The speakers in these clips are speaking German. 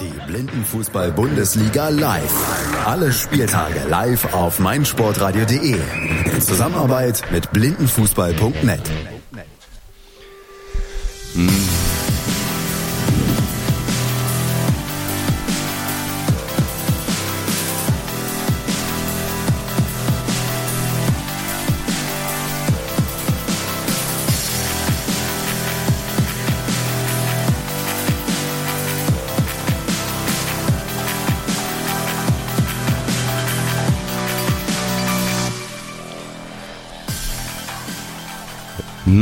Die Blindenfußball-Bundesliga live. Alle Spieltage live auf meinsportradio.de. In Zusammenarbeit mit blindenfußball.net.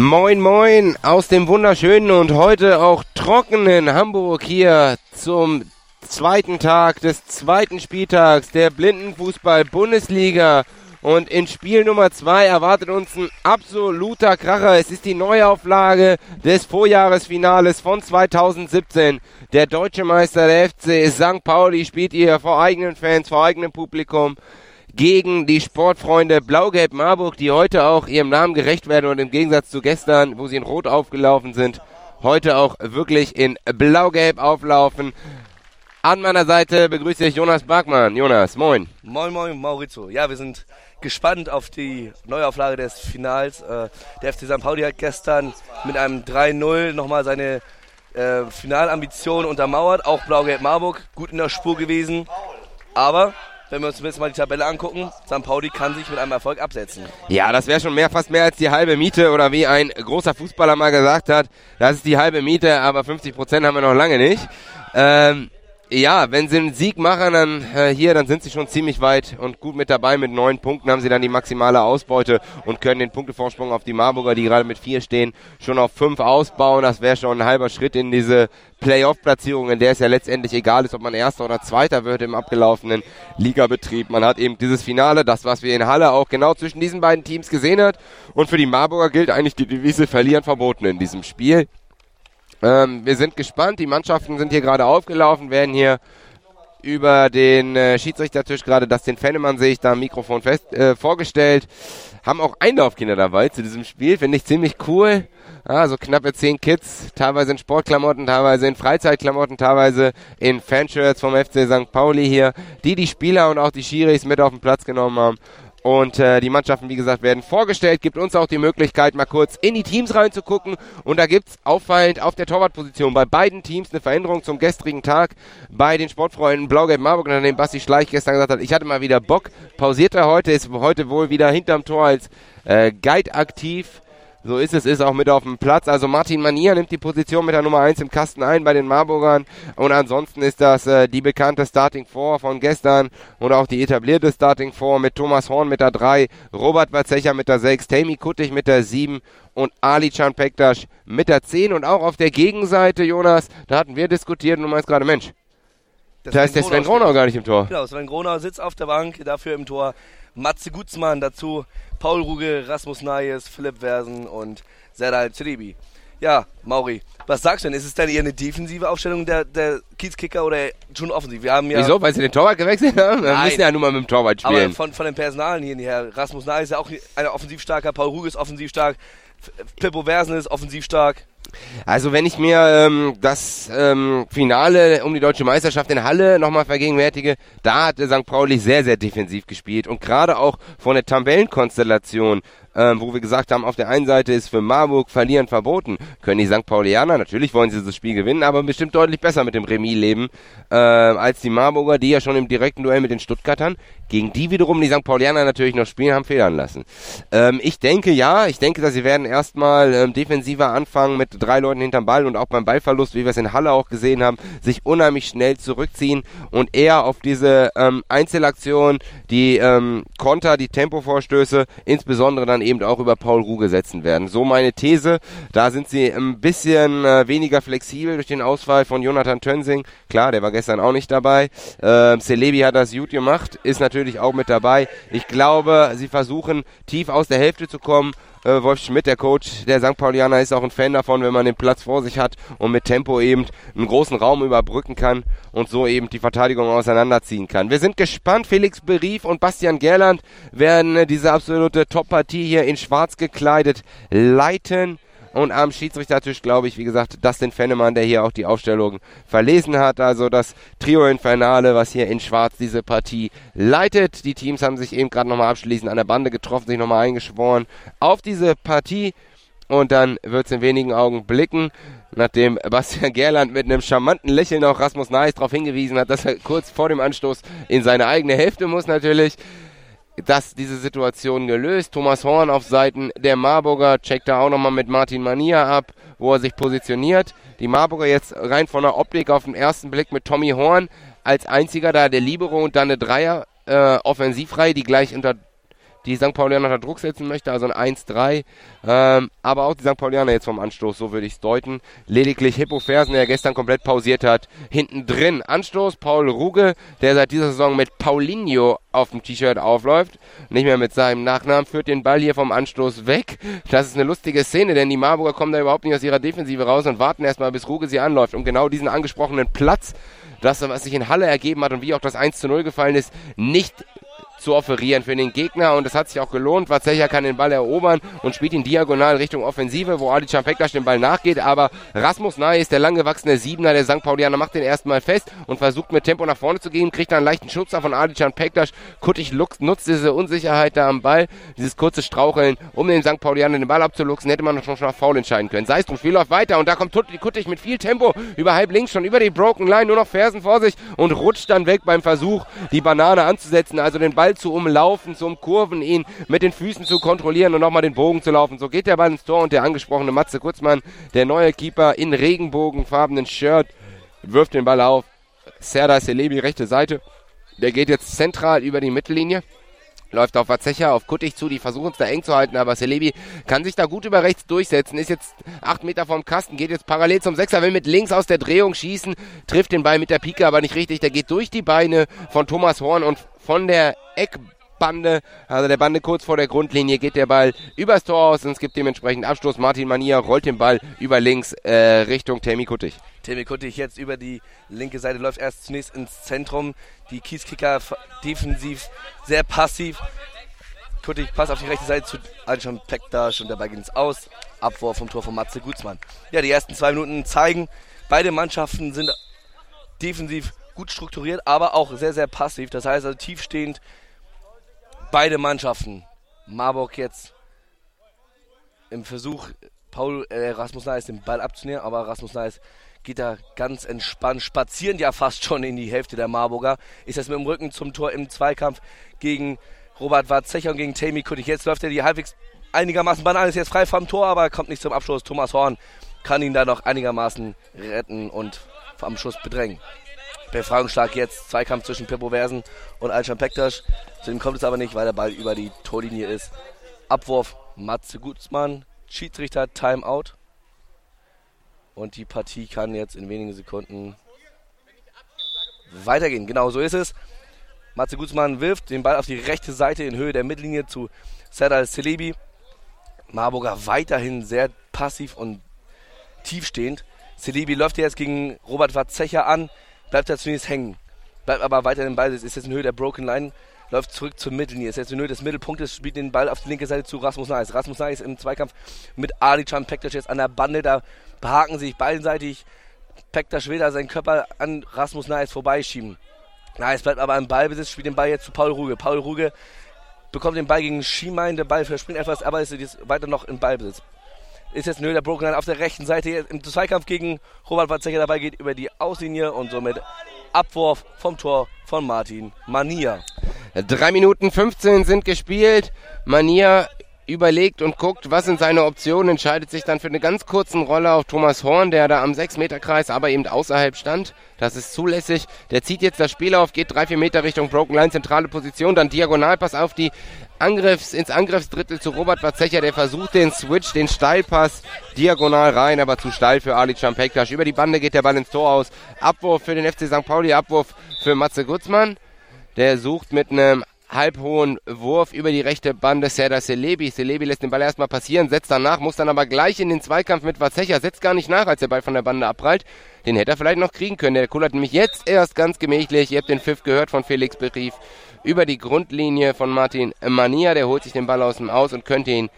Moin Moin aus dem wunderschönen und heute auch trockenen Hamburg hier zum zweiten Tag des zweiten Spieltags der Blindenfußball-Bundesliga. Und in Spiel Nummer zwei erwartet uns ein absoluter Kracher. Es ist die Neuauflage des Vorjahresfinales von 2017. Der deutsche Meister der FC St. Pauli spielt hier vor eigenen Fans, vor eigenem Publikum gegen die Sportfreunde Blau-Gelb Marburg, die heute auch ihrem Namen gerecht werden und im Gegensatz zu gestern, wo sie in Rot aufgelaufen sind, heute auch wirklich in Blau-Gelb auflaufen. An meiner Seite begrüße ich Jonas Barkmann. Jonas, moin. Moin, moin, Maurizio. Ja, wir sind gespannt auf die Neuauflage des Finals. Äh, der FC St. Pauli hat gestern mit einem 3-0 nochmal seine äh, Finalambition untermauert. Auch Blau-Gelb Marburg gut in der Spur gewesen. Aber wenn wir uns jetzt mal die Tabelle angucken, St. Pauli kann sich mit einem Erfolg absetzen. Ja, das wäre schon mehr, fast mehr als die halbe Miete oder wie ein großer Fußballer mal gesagt hat, das ist die halbe Miete, aber 50 Prozent haben wir noch lange nicht. Ähm, ja, wenn sie einen Sieg machen, dann äh, hier, dann sind sie schon ziemlich weit und gut mit dabei. Mit neun Punkten haben sie dann die maximale Ausbeute und können den Punktevorsprung auf die Marburger, die gerade mit vier stehen, schon auf fünf ausbauen. Das wäre schon ein halber Schritt in diese Playoff-Platzierung, in der es ja letztendlich egal ist, ob man Erster oder Zweiter wird im abgelaufenen Ligabetrieb. Man hat eben dieses Finale, das, was wir in Halle auch genau zwischen diesen beiden Teams gesehen hat. Und für die Marburger gilt eigentlich die Devise verlieren verboten in diesem Spiel. Ähm, wir sind gespannt. Die Mannschaften sind hier gerade aufgelaufen, werden hier über den äh, Schiedsrichtertisch gerade das den Fennemann sehe ich da am Mikrofon fest äh, vorgestellt. Haben auch Einlaufkinder dabei zu diesem Spiel, finde ich ziemlich cool. Ja, so knappe zehn Kids, teilweise in Sportklamotten, teilweise in Freizeitklamotten, teilweise in Fanshirts vom FC St. Pauli hier, die die Spieler und auch die Schiris mit auf den Platz genommen haben und äh, die Mannschaften, wie gesagt, werden vorgestellt. Gibt uns auch die Möglichkeit, mal kurz in die Teams reinzugucken. Und da gibt's auffallend auf der Torwartposition bei beiden Teams eine Veränderung zum gestrigen Tag. Bei den Sportfreunden Blau-Gelb Marburg, nachdem Basti Schleich gestern gesagt hat, ich hatte mal wieder Bock. Pausiert er heute, ist heute wohl wieder hinterm Tor als äh, Guide aktiv. So ist es, ist auch mit auf dem Platz. Also Martin Manier nimmt die Position mit der Nummer 1 im Kasten ein bei den Marburgern. Und ansonsten ist das äh, die bekannte Starting 4 von gestern und auch die etablierte Starting 4 mit Thomas Horn mit der 3, Robert Watzecher mit der 6, Tammy Kuttig mit der 7 und Ali Can Pektas mit der 10. Und auch auf der Gegenseite, Jonas, da hatten wir diskutiert und du meinst gerade, Mensch, da ist der Sven Gronau gar nicht im Tor. Genau, Sven Gronau sitzt auf der Bank, dafür im Tor Matze Gutzmann, dazu Paul Ruge, Rasmus Nayes, Philipp Versen und Serdal Tribi. Ja, Mauri, was sagst du denn? Ist es denn eher eine defensive Aufstellung der, der Kiezkicker oder schon offensiv? Wir haben ja Wieso? Weil sie den Torwart gewechselt haben? Wir müssen ja nur mal mit dem Torwart spielen. Aber von, von den Personalen hier her, Rasmus Nayes ist ja auch ein offensiv starker, Paul Ruge ist offensiv stark, Pippo Versen ist offensiv stark. Also wenn ich mir ähm, das ähm, Finale um die deutsche Meisterschaft in Halle nochmal vergegenwärtige, da hatte St. Pauli sehr, sehr defensiv gespielt und gerade auch von der Tabellenkonstellation ähm, wo wir gesagt haben, auf der einen Seite ist für Marburg verlieren verboten, können die St. Paulianer, natürlich wollen sie das Spiel gewinnen, aber bestimmt deutlich besser mit dem Remis leben, äh, als die Marburger, die ja schon im direkten Duell mit den Stuttgartern, gegen die wiederum die St. Paulianer natürlich noch spielen, haben federn lassen. Ähm, ich denke ja, ich denke, dass sie werden erstmal ähm, defensiver anfangen mit drei Leuten hinterm Ball und auch beim Ballverlust, wie wir es in Halle auch gesehen haben, sich unheimlich schnell zurückziehen und eher auf diese ähm, Einzelaktion, die ähm, Konter, die Tempovorstöße, insbesondere dann eben auch über Paul Ruge setzen werden. So meine These. Da sind sie ein bisschen äh, weniger flexibel durch den Ausfall von Jonathan Tönsing. Klar, der war gestern auch nicht dabei. Ähm, Celebi hat das gut gemacht, ist natürlich auch mit dabei. Ich glaube, sie versuchen tief aus der Hälfte zu kommen äh, Wolf Schmidt, der Coach der St. Paulianer, ist auch ein Fan davon, wenn man den Platz vor sich hat und mit Tempo eben einen großen Raum überbrücken kann und so eben die Verteidigung auseinanderziehen kann. Wir sind gespannt. Felix Berief und Bastian Gerland werden äh, diese absolute Top-Partie hier in schwarz gekleidet leiten. Und am Schiedsrichtertisch, glaube ich, wie gesagt, Dustin Fennemann, der hier auch die Aufstellung verlesen hat. Also das Trio Infernale, was hier in Schwarz diese Partie leitet. Die Teams haben sich eben gerade nochmal abschließend an der Bande getroffen, sich nochmal eingeschworen auf diese Partie. Und dann wird es in wenigen Augenblicken, nachdem Bastian Gerland mit einem charmanten Lächeln auch Rasmus Neis darauf hingewiesen hat, dass er kurz vor dem Anstoß in seine eigene Hälfte muss natürlich, dass diese Situation gelöst. Thomas Horn auf Seiten der Marburger checkt da auch nochmal mit Martin Mania ab, wo er sich positioniert. Die Marburger jetzt rein von der Optik auf den ersten Blick mit Tommy Horn als einziger da der Libero und dann eine Dreier äh, Offensivreihe, die gleich unter die St. Paulianer unter Druck setzen möchte, also ein 1-3. Ähm, aber auch die St. Paulianer jetzt vom Anstoß, so würde ich es deuten. Lediglich Hippo Fersen, der gestern komplett pausiert hat, hinten drin. Anstoß, Paul Ruge, der seit dieser Saison mit Paulinho auf dem T-Shirt aufläuft, nicht mehr mit seinem Nachnamen, führt den Ball hier vom Anstoß weg. Das ist eine lustige Szene, denn die Marburger kommen da überhaupt nicht aus ihrer Defensive raus und warten erstmal, bis Ruge sie anläuft, um genau diesen angesprochenen Platz das, was sich in Halle ergeben hat und wie auch das 1 zu 0 gefallen ist, nicht zu offerieren für den Gegner und es hat sich auch gelohnt. Vazecha kann den Ball erobern und spielt ihn diagonal Richtung Offensive, wo Adi Pektas den Ball nachgeht, aber Rasmus Ney ist der langgewachsene Siebener der St. Paulianer, macht den erstmal fest und versucht mit Tempo nach vorne zu gehen, kriegt dann einen leichten Schutzer von Adi Pektas. Kuttig nutzt diese Unsicherheit da am Ball, dieses kurze Straucheln, um den St. Paulianer den Ball abzuluxen, hätte man noch schon auf Foul entscheiden können. Sei es drum, Spiel läuft weiter und da kommt Kuttig mit viel Tempo über halb links schon über die Broken Line, nur noch Fersen vor sich und rutscht dann weg beim Versuch, die Banane anzusetzen, also den Ball zu umlaufen, zu umkurven, ihn mit den Füßen zu kontrollieren und nochmal den Bogen zu laufen. So geht der Ball ins Tor und der angesprochene Matze Kurzmann, der neue Keeper in regenbogenfarbenen Shirt, wirft den Ball auf. Serdar Selebi, rechte Seite. Der geht jetzt zentral über die Mittellinie. Läuft auf Wazecha, auf Kuttig zu, die versuchen es da eng zu halten, aber Selebi kann sich da gut über rechts durchsetzen, ist jetzt acht Meter vom Kasten, geht jetzt parallel zum Sechser, will mit links aus der Drehung schießen, trifft den Ball mit der Pike aber nicht richtig, der geht durch die Beine von Thomas Horn und von der Eck Bande, also der Bande kurz vor der Grundlinie geht der Ball übers Tor aus und es gibt dementsprechend Abstoß. Martin Mania rollt den Ball über links äh, Richtung Temi Kuttig. Temi Kuttig jetzt über die linke Seite läuft erst zunächst ins Zentrum. Die Kieskicker defensiv sehr passiv. Kuttig passt auf die rechte Seite zu Alsham Pektas und dabei geht es aus. Abwurf vom Tor von Matze Gutzmann. Ja, die ersten zwei Minuten zeigen, beide Mannschaften sind defensiv gut strukturiert, aber auch sehr, sehr passiv. Das heißt also tiefstehend beide Mannschaften. Marburg jetzt im Versuch, Paul äh, Rasmus Neis den Ball abzunehmen, aber Rasmus Neis geht da ganz entspannt, spazieren ja fast schon in die Hälfte der Marburger. Ist das mit dem Rücken zum Tor im Zweikampf gegen Robert Warzecher und gegen Tammy Kuttig. Jetzt läuft er die halbwegs einigermaßen banal, ist jetzt frei vom Tor, aber kommt nicht zum Abschluss. Thomas Horn kann ihn da noch einigermaßen retten und am Schuss bedrängen. Befreiungsschlag jetzt, Zweikampf zwischen Pippo Versen und Alcan Pektas. Zu dem kommt es aber nicht, weil der Ball über die Torlinie ist. Abwurf Matze Gutsmann, Schiedsrichter Timeout. Und die Partie kann jetzt in wenigen Sekunden weitergehen. Genau so ist es. Matze Gutsmann wirft den Ball auf die rechte Seite in Höhe der Mittellinie zu Serdar Celebi. Marburger weiterhin sehr passiv und tiefstehend. Celebi läuft jetzt gegen Robert Watzecher an bleibt er zunächst hängen. Bleibt aber weiter im Ball, ist jetzt in Höhe der Broken Line, läuft zurück zur Mittellinie. Ist jetzt Höhe des Mittelpunktes, spielt den Ball auf die linke Seite zu Rasmus Neis. Rasmus Neis im Zweikampf mit Ali Can Pektas jetzt an der Bande, da behaken sich beidseitig. Pektas will da seinen Körper an Rasmus Neis vorbeischieben. Neis bleibt aber im Ballbesitz, spielt den Ball jetzt zu Paul Ruge. Paul Ruge bekommt den Ball gegen Schiemein, der Ball verspringt etwas, aber ist jetzt weiter noch im Ballbesitz ist jetzt Nö der Broken Line auf der rechten Seite im Zweikampf gegen Robert Watzecher dabei, geht über die Auslinie und somit Abwurf vom Tor von Martin Mania. Drei Minuten 15 sind gespielt. Mania überlegt und guckt, was sind seine Optionen, entscheidet sich dann für eine ganz kurzen Rolle auf Thomas Horn, der da am 6-Meter-Kreis, aber eben außerhalb stand. Das ist zulässig. Der zieht jetzt das Spiel auf, geht drei, vier Meter Richtung Broken Line, zentrale Position, dann Diagonalpass auf die Angriffs, ins Angriffsdrittel zu Robert Wazecher, der versucht den Switch, den Steilpass diagonal rein, aber zu steil für Ali Champektas. Über die Bande geht der Ball ins Tor aus. Abwurf für den FC St. Pauli, Abwurf für Matze Gutzmann. Der sucht mit einem halbhohen Wurf über die rechte Bande Serdar Celebi. Celebi lässt den Ball erstmal passieren, setzt danach, muss dann aber gleich in den Zweikampf mit Vazecha, setzt gar nicht nach, als der Ball von der Bande abprallt. Den hätte er vielleicht noch kriegen können. Der kullert nämlich jetzt erst ganz gemächlich. Ihr habt den Pfiff gehört von Felix Berief über die Grundlinie von Martin Mania. Der holt sich den Ball aus dem Aus und könnte ihn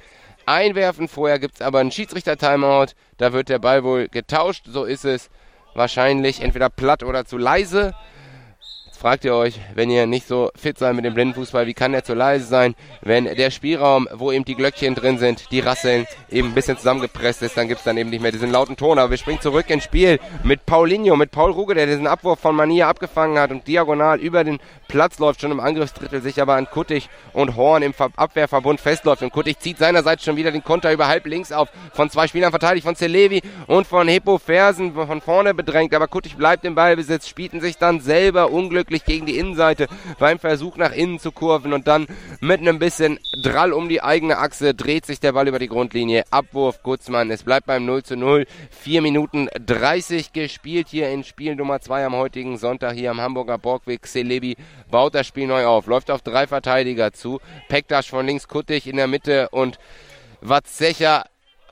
einwerfen. Vorher gibt es aber einen Schiedsrichter-Timeout. Da wird der Ball wohl getauscht. So ist es wahrscheinlich entweder platt oder zu leise fragt ihr euch, wenn ihr nicht so fit seid mit dem Blindenfußball, wie kann der zu leise sein? Wenn der Spielraum, wo eben die Glöckchen drin sind, die rasseln, eben ein bisschen zusammengepresst ist, dann gibt es dann eben nicht mehr diesen lauten Ton. Aber wir springen zurück ins Spiel mit Paulinho, mit Paul Ruge, der diesen Abwurf von Mania abgefangen hat und diagonal über den Platz läuft, schon im Angriffsdrittel, sich aber an Kuttig und Horn im Abwehrverbund festläuft. Und Kuttig zieht seinerseits schon wieder den Konter über halb links auf, von zwei Spielern verteidigt, von Celevi und von Hippo Fersen von vorne bedrängt. Aber Kuttig bleibt im Ballbesitz, spielten sich dann selber unglücklich gegen die Innenseite beim Versuch nach innen zu kurven und dann mit einem bisschen Drall um die eigene Achse dreht sich der Ball über die Grundlinie. Abwurf Gutzmann. Es bleibt beim 0 zu 0. 4 Minuten 30 gespielt hier in Spiel Nummer 2 am heutigen Sonntag hier am Hamburger Borgweg. Celebi baut das Spiel neu auf, läuft auf drei Verteidiger zu. Pektasch von links Kuttig in der Mitte und Watzecher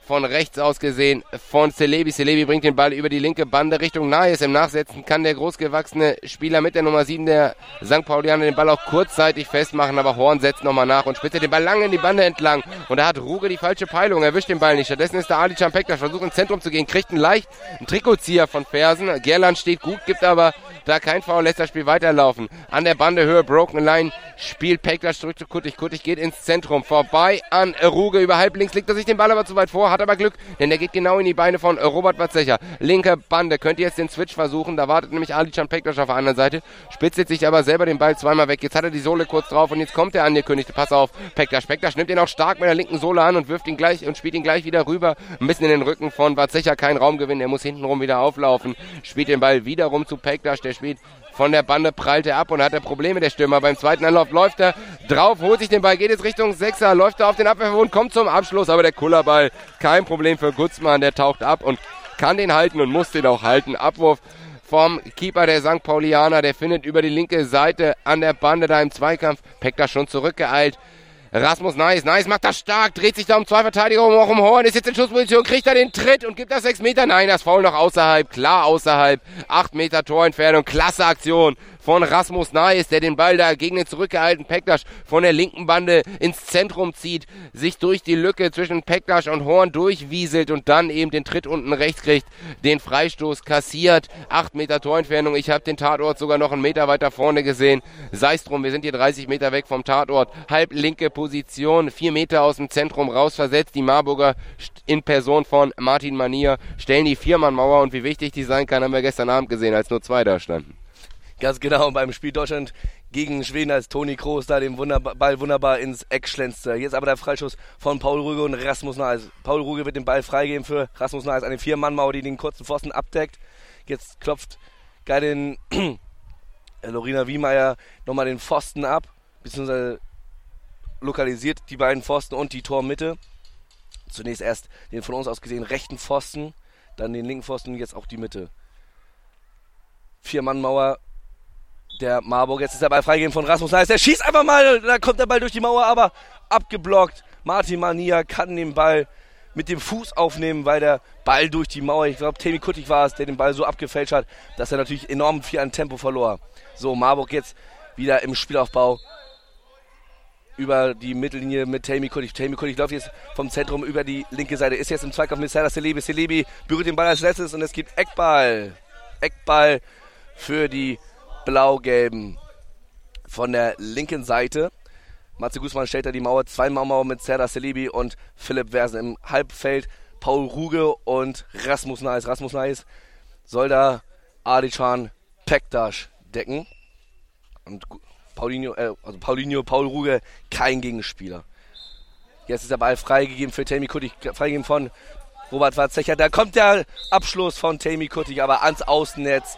von rechts aus gesehen von Celebi. Celebi bringt den Ball über die linke Bande Richtung Nahes. Im Nachsetzen kann der großgewachsene Spieler mit der Nummer 7 der St. Paulianer den Ball auch kurzzeitig festmachen, aber Horn setzt nochmal nach und spitzt den Ball lang in die Bande entlang. Und da hat Ruge die falsche Peilung, erwischt den Ball nicht. Stattdessen ist der Ali Champekta, versucht ins Zentrum zu gehen, kriegt einen leicht einen Trikotzieher von Fersen. Gerland steht gut, gibt aber da kein Foul, lässt das Spiel weiterlaufen. An der Bande Höhe, Broken Line, spielt Peklas zurück zu Kuttig. Kuttig geht ins Zentrum, vorbei an Ruge, über halb links legt er sich den Ball aber zu weit vor, hat aber Glück, denn der geht genau in die Beine von Robert Watzecher. Linke Bande, könnte jetzt den Switch versuchen, da wartet nämlich Alican Peklas auf der anderen Seite, spitzelt sich aber selber den Ball zweimal weg. Jetzt hat er die Sohle kurz drauf und jetzt kommt der angekündigte Pass auf Peklas. Peklas nimmt ihn auch stark mit der linken Sohle an und wirft ihn gleich und spielt ihn gleich wieder rüber, ein bisschen in den Rücken von Watzecher, kein Raumgewinn, er muss hintenrum wieder auflaufen, spielt den Ball wiederum zu Peklas, der spielt von der Bande prallt er ab und hat er Probleme, der Stürmer. Beim zweiten Anlauf läuft er drauf, holt sich den Ball, geht jetzt Richtung Sechser, läuft er auf den Abwehrverbund, kommt zum Abschluss, aber der Kullerball, kein Problem für Gutzmann, der taucht ab und kann den halten und muss den auch halten. Abwurf vom Keeper der St. Paulianer, der findet über die linke Seite an der Bande da im Zweikampf, Peckt da schon zurückgeeilt. Rasmus Nice. Nice macht das stark, dreht sich da um zwei Verteidiger um, auch um Horn, ist jetzt in Schussposition, kriegt er den Tritt und gibt das sechs Meter. Nein, das Foul noch außerhalb, klar außerhalb. Acht Meter Torentfernung, klasse Aktion von Rasmus Naes, der den Ball da gegen den zurückgehaltenen Pektasch von der linken Bande ins Zentrum zieht, sich durch die Lücke zwischen Pektasch und Horn durchwieselt und dann eben den Tritt unten rechts kriegt, den Freistoß kassiert. Acht Meter Torentfernung. Ich habe den Tatort sogar noch einen Meter weiter vorne gesehen. Sei es drum, wir sind hier 30 Meter weg vom Tatort. Halb linke Position, vier Meter aus dem Zentrum raus versetzt. Die Marburger in Person von Martin Manier stellen die Viermannmauer und wie wichtig die sein kann, haben wir gestern Abend gesehen, als nur zwei da standen. Ganz genau, beim Spiel Deutschland gegen Schweden, als Toni Kroos da den Wunderba Ball wunderbar ins Eck schlänzte. Jetzt aber der Freischuss von Paul Ruge und Rasmus Naes. Paul Ruge wird den Ball freigeben für Rasmus Naes, eine Vier-Mann-Mauer, die den kurzen Pfosten abdeckt. Jetzt klopft Geidin Lorina Wiemeyer nochmal den Pfosten ab, beziehungsweise lokalisiert die beiden Pfosten und die Tormitte. Zunächst erst den von uns aus gesehen rechten Pfosten, dann den linken Pfosten, jetzt auch die Mitte. Vier-Mann-Mauer der Marburg. Jetzt ist der Ball freigegeben von Rasmus Neis. Der schießt einfach mal, da kommt der Ball durch die Mauer, aber abgeblockt. Martin Mania kann den Ball mit dem Fuß aufnehmen, weil der Ball durch die Mauer, ich glaube, Temi Kuttig war es, der den Ball so abgefälscht hat, dass er natürlich enorm viel an Tempo verlor. So, Marburg jetzt wieder im Spielaufbau über die Mittellinie mit Tami Kuttig. Tami Kuttig läuft jetzt vom Zentrum über die linke Seite, ist jetzt im Zweikampf mit Sarah Celebi. Celebi berührt den Ball als letztes und es gibt Eckball. Eckball für die Blau-Gelben von der linken Seite. Matze Guzman stellt da die Mauer, zwei Mauer mit Serdar Celebi und Philipp Versen im Halbfeld. Paul Ruge und Rasmus Neis. Rasmus Neis soll da Adichan Pektasch decken. Und Paulinho, äh, also Paulinho, Paul Ruge, kein Gegenspieler. Jetzt ist der Ball freigegeben für Tammy Kuttig, freigegeben von Robert Warzecher. Da kommt der Abschluss von Tammy Kuttig, aber ans Außennetz.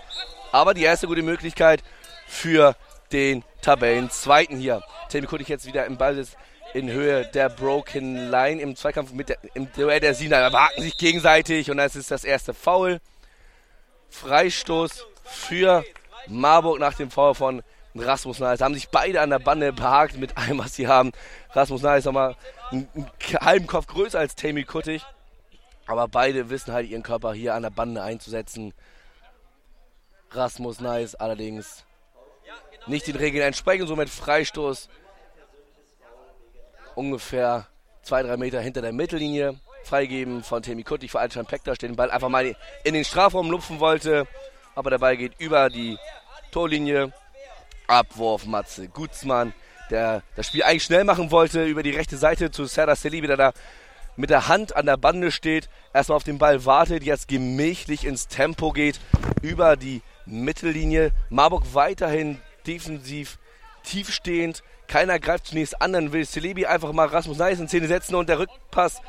Aber die erste gute Möglichkeit für den Tabellenzweiten hier. Tammy Kuttig jetzt wieder im Ball in Höhe der Broken Line im Zweikampf mit der, im Duell der Sieger. Erwarten sich gegenseitig und das ist das erste Foul. Freistoß für Marburg nach dem Foul von Rasmus Nahles. Haben sich beide an der Bande behagt mit allem, was sie haben. Rasmus Nahles nochmal einen, einen halben Kopf größer als Tammy Kuttig. Aber beide wissen halt ihren Körper hier an der Bande einzusetzen. Rasmus Nice allerdings nicht den Regeln entsprechend, somit Freistoß ungefähr zwei, drei Meter hinter der Mittellinie. Freigeben von Temi Kutti vor Alcan Pektas, der den Ball einfach mal in den Strafraum lupfen wollte. Aber der Ball geht über die Torlinie. Abwurf Matze Gutzmann, der das Spiel eigentlich schnell machen wollte, über die rechte Seite zu Serdar Selibi, der da mit der Hand an der Bande steht, erstmal auf den Ball wartet, jetzt gemächlich ins Tempo geht, über die Mittellinie. Marburg weiterhin defensiv tiefstehend. Keiner greift zunächst an, dann will Celebi einfach mal Rasmus Neis in Szene setzen und der Rückpass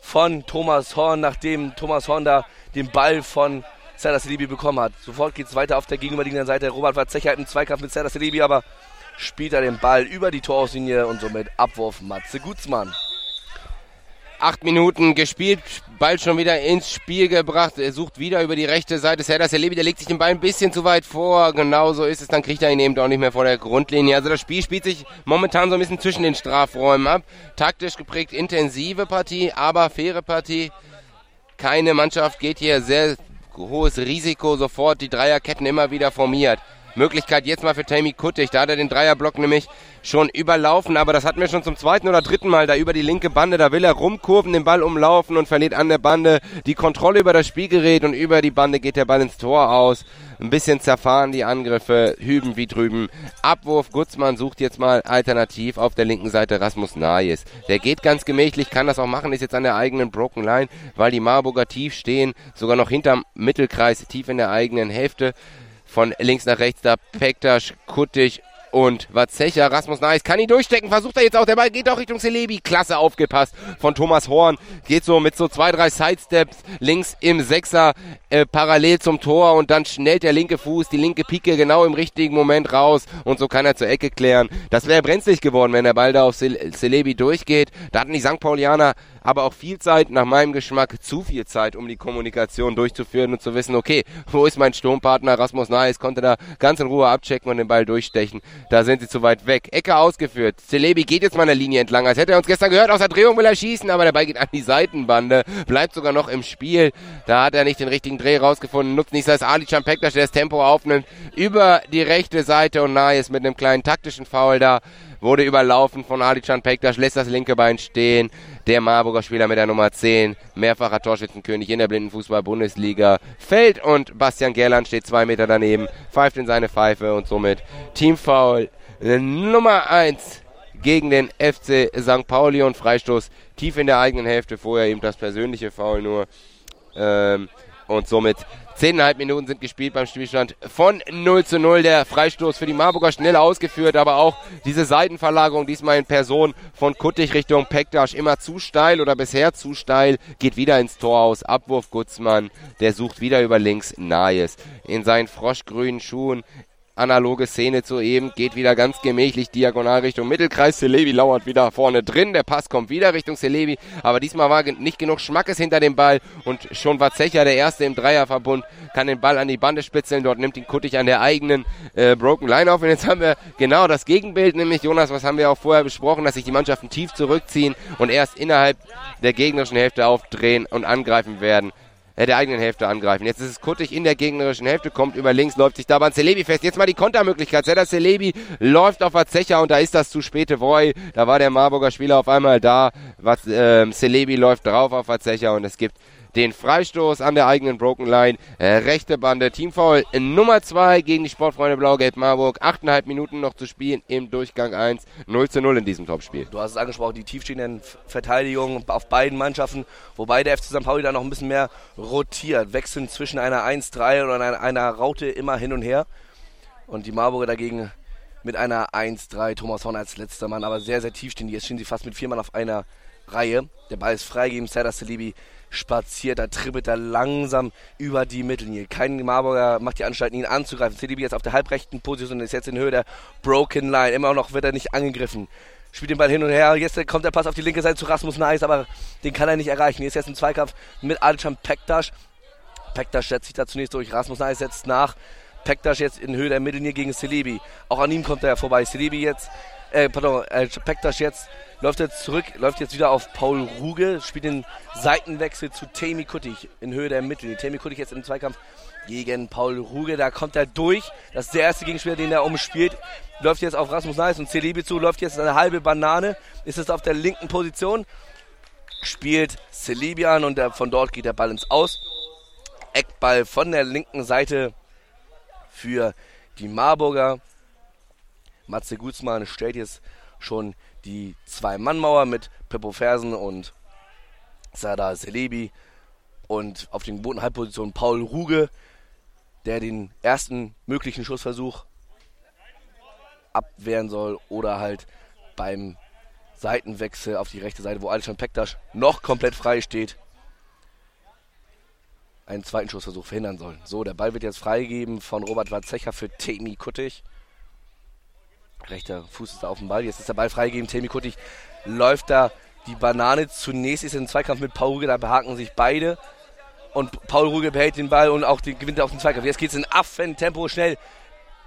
von Thomas Horn, nachdem Thomas Horn da den Ball von Serdar Celebi bekommen hat. Sofort geht es weiter auf der gegenüberliegenden Seite. Robert Verzecher im Zweikampf mit Serdar Celebi, aber spielt er den Ball über die Torauslinie und somit Abwurf Matze Gutzmann. Acht Minuten gespielt, Ball schon wieder ins Spiel gebracht. Er sucht wieder über die rechte Seite. Serdar Celebi, der legt sich den Ball ein bisschen zu weit vor. Genau so ist es. Dann kriegt er ihn eben auch nicht mehr vor der Grundlinie. Also das Spiel spielt sich momentan so ein bisschen zwischen den Strafräumen ab. Taktisch geprägt, intensive Partie, aber faire Partie. Keine Mannschaft geht hier sehr hohes Risiko. Sofort die Dreierketten immer wieder formiert. Möglichkeit jetzt mal für Tammy Kuttig. Da hat er den Dreierblock nämlich schon überlaufen, aber das hatten wir schon zum zweiten oder dritten Mal da über die linke Bande. Da will er rumkurven, den Ball umlaufen und verliert an der Bande die Kontrolle über das Spielgerät und über die Bande geht der Ball ins Tor aus. Ein bisschen zerfahren die Angriffe, hüben wie drüben. Abwurf, Gutzmann sucht jetzt mal alternativ auf der linken Seite Rasmus Nayes. Der geht ganz gemächlich, kann das auch machen, ist jetzt an der eigenen Broken Line, weil die Marburger tief stehen, sogar noch hinterm Mittelkreis, tief in der eigenen Hälfte von links nach rechts da Pektas, Kuttig und Watzecher. Rasmus Neis kann ihn durchstecken, versucht er jetzt auch. Der Ball geht auch Richtung Celebi. Klasse aufgepasst von Thomas Horn. Geht so mit so zwei, drei Sidesteps links im Sechser äh, parallel zum Tor und dann schnellt der linke Fuß, die linke Pike genau im richtigen Moment raus und so kann er zur Ecke klären. Das wäre brenzlig geworden, wenn der Ball da auf Celebi durchgeht. Da hatten die St. Paulianer aber auch viel Zeit, nach meinem Geschmack zu viel Zeit, um die Kommunikation durchzuführen und zu wissen, okay, wo ist mein Sturmpartner? Rasmus Nais konnte da ganz in Ruhe abchecken und den Ball durchstechen. Da sind sie zu weit weg. Ecke ausgeführt. Celebi geht jetzt mal eine Linie entlang, als hätte er uns gestern gehört, aus der Drehung will er schießen, aber der Ball geht an die Seitenbande, bleibt sogar noch im Spiel. Da hat er nicht den richtigen Dreh rausgefunden. Nutzt nicht das Ali Champektas, der das Tempo aufnimmt, über die rechte Seite und Nais mit einem kleinen taktischen Foul da wurde überlaufen von Alican Pektas, lässt das linke Bein stehen. Der Marburger Spieler mit der Nummer 10, mehrfacher Torschützenkönig in der Blindenfußball-Bundesliga, fällt und Bastian Gerland steht zwei Meter daneben, pfeift in seine Pfeife und somit Teamfoul Nummer 1 gegen den FC St. Pauli und Freistoß tief in der eigenen Hälfte, vorher eben das persönliche Foul nur. Ähm, und somit Zehneinhalb Minuten sind gespielt beim Spielstand von 0 zu 0. Der Freistoß für die Marburger schnell ausgeführt, aber auch diese Seitenverlagerung diesmal in Person von Kuttig Richtung Pektasch immer zu steil oder bisher zu steil, geht wieder ins Tor aus. Abwurf Gutzmann, der sucht wieder über links Nahes. In seinen froschgrünen Schuhen analoge Szene zu eben, geht wieder ganz gemächlich diagonal Richtung Mittelkreis. Celebi lauert wieder vorne drin. Der Pass kommt wieder Richtung Celebi, aber diesmal war nicht genug Schmackes hinter dem Ball und schon war Zecher der Erste im Dreierverbund, kann den Ball an die Bande spitzeln. Dort nimmt ihn Kuttig an der eigenen äh, Broken Line auf und jetzt haben wir genau das Gegenbild, nämlich Jonas, was haben wir auch vorher besprochen, dass sich die Mannschaften tief zurückziehen und erst innerhalb der gegnerischen Hälfte aufdrehen und angreifen werden der eigenen Hälfte angreifen. Jetzt ist es Kuttig in der gegnerischen Hälfte, kommt über links, läuft sich da an Celebi fest. Jetzt mal die Kontermöglichkeit. Serdar Celebi läuft auf Verzecher und da ist das zu späte Voy. Da war der Marburger Spieler auf einmal da. Was, äh, Celebi läuft drauf auf Verzecher und es gibt den Freistoß an der eigenen Broken Line. Äh, rechte Bande, Teamfoul Nummer 2 gegen die Sportfreunde Blau-Gelb Marburg. 8,5 Minuten noch zu spielen im Durchgang 1. 0 zu 0 in diesem Topspiel. Du hast es angesprochen, die tiefstehenden Verteidigungen auf beiden Mannschaften, wobei der FC St. Pauli da noch ein bisschen mehr rotiert, wechseln zwischen einer 1-3 oder einer, einer Raute immer hin und her. Und die Marburger dagegen mit einer 1-3, Thomas Horn als letzter Mann, aber sehr, sehr tief stehen. Jetzt stehen sie fast mit vier Mann auf einer Reihe. Der Ball ist freigegeben, Serdar Salibi spaziert, da trippelt er langsam über die Mittellinie. Kein Marburger macht die Anstalt, ihn anzugreifen. CDB jetzt auf der halbrechten Position, ist jetzt in Höhe der Broken Line. Immer noch wird er nicht angegriffen. Spielt den Ball hin und her. Jetzt kommt der Pass auf die linke Seite zu Rasmus Nice, aber den kann er nicht erreichen. Hier ist jetzt ein Zweikampf mit Alcan Pektas. Pektas setzt sich da zunächst durch. Rasmus Nice setzt nach. Pektas jetzt in Höhe der Mittellinie gegen Celebi. Auch an ihm kommt er vorbei. Celebi jetzt, äh, pardon, äh, Pektas jetzt läuft jetzt zurück, läuft jetzt wieder auf Paul Ruge, spielt den Seitenwechsel zu Temi Kuttig in Höhe der Mitte. Temi Kuttig jetzt im Zweikampf gegen Paul Ruge. Da kommt er durch. Das ist der erste Gegenspieler, den er umspielt. Läuft jetzt auf Rasmus Neis und Celebi zu. Läuft jetzt eine halbe Banane. Ist es auf der linken Position. Spielt Celebi an und der, von dort geht der Ball ins Aus. Eckball von der linken Seite für die Marburger. Matze Gutzmann stellt jetzt schon die Zwei-Mann-Mauer mit Peppo Fersen und Sada Celebi und auf den Bodenhalbposition Paul Ruge, der den ersten möglichen Schussversuch abwehren soll oder halt beim Seitenwechsel auf die rechte Seite, wo Alexander Pektas noch komplett frei steht, einen zweiten Schussversuch verhindern soll. So, der Ball wird jetzt freigegeben von Robert Watzecher für Temi Kuttig. Rechter Fuß ist auf dem Ball. Jetzt ist der Ball freigegeben. Temi Kuttig läuft da die Banane. Zunächst ist er in Zweikampf mit Paul Ruge. Da behaken sich beide. Und Paul Ruge behält den Ball und auch den, gewinnt auf den Zweikampf. Jetzt geht es in Affentempo schnell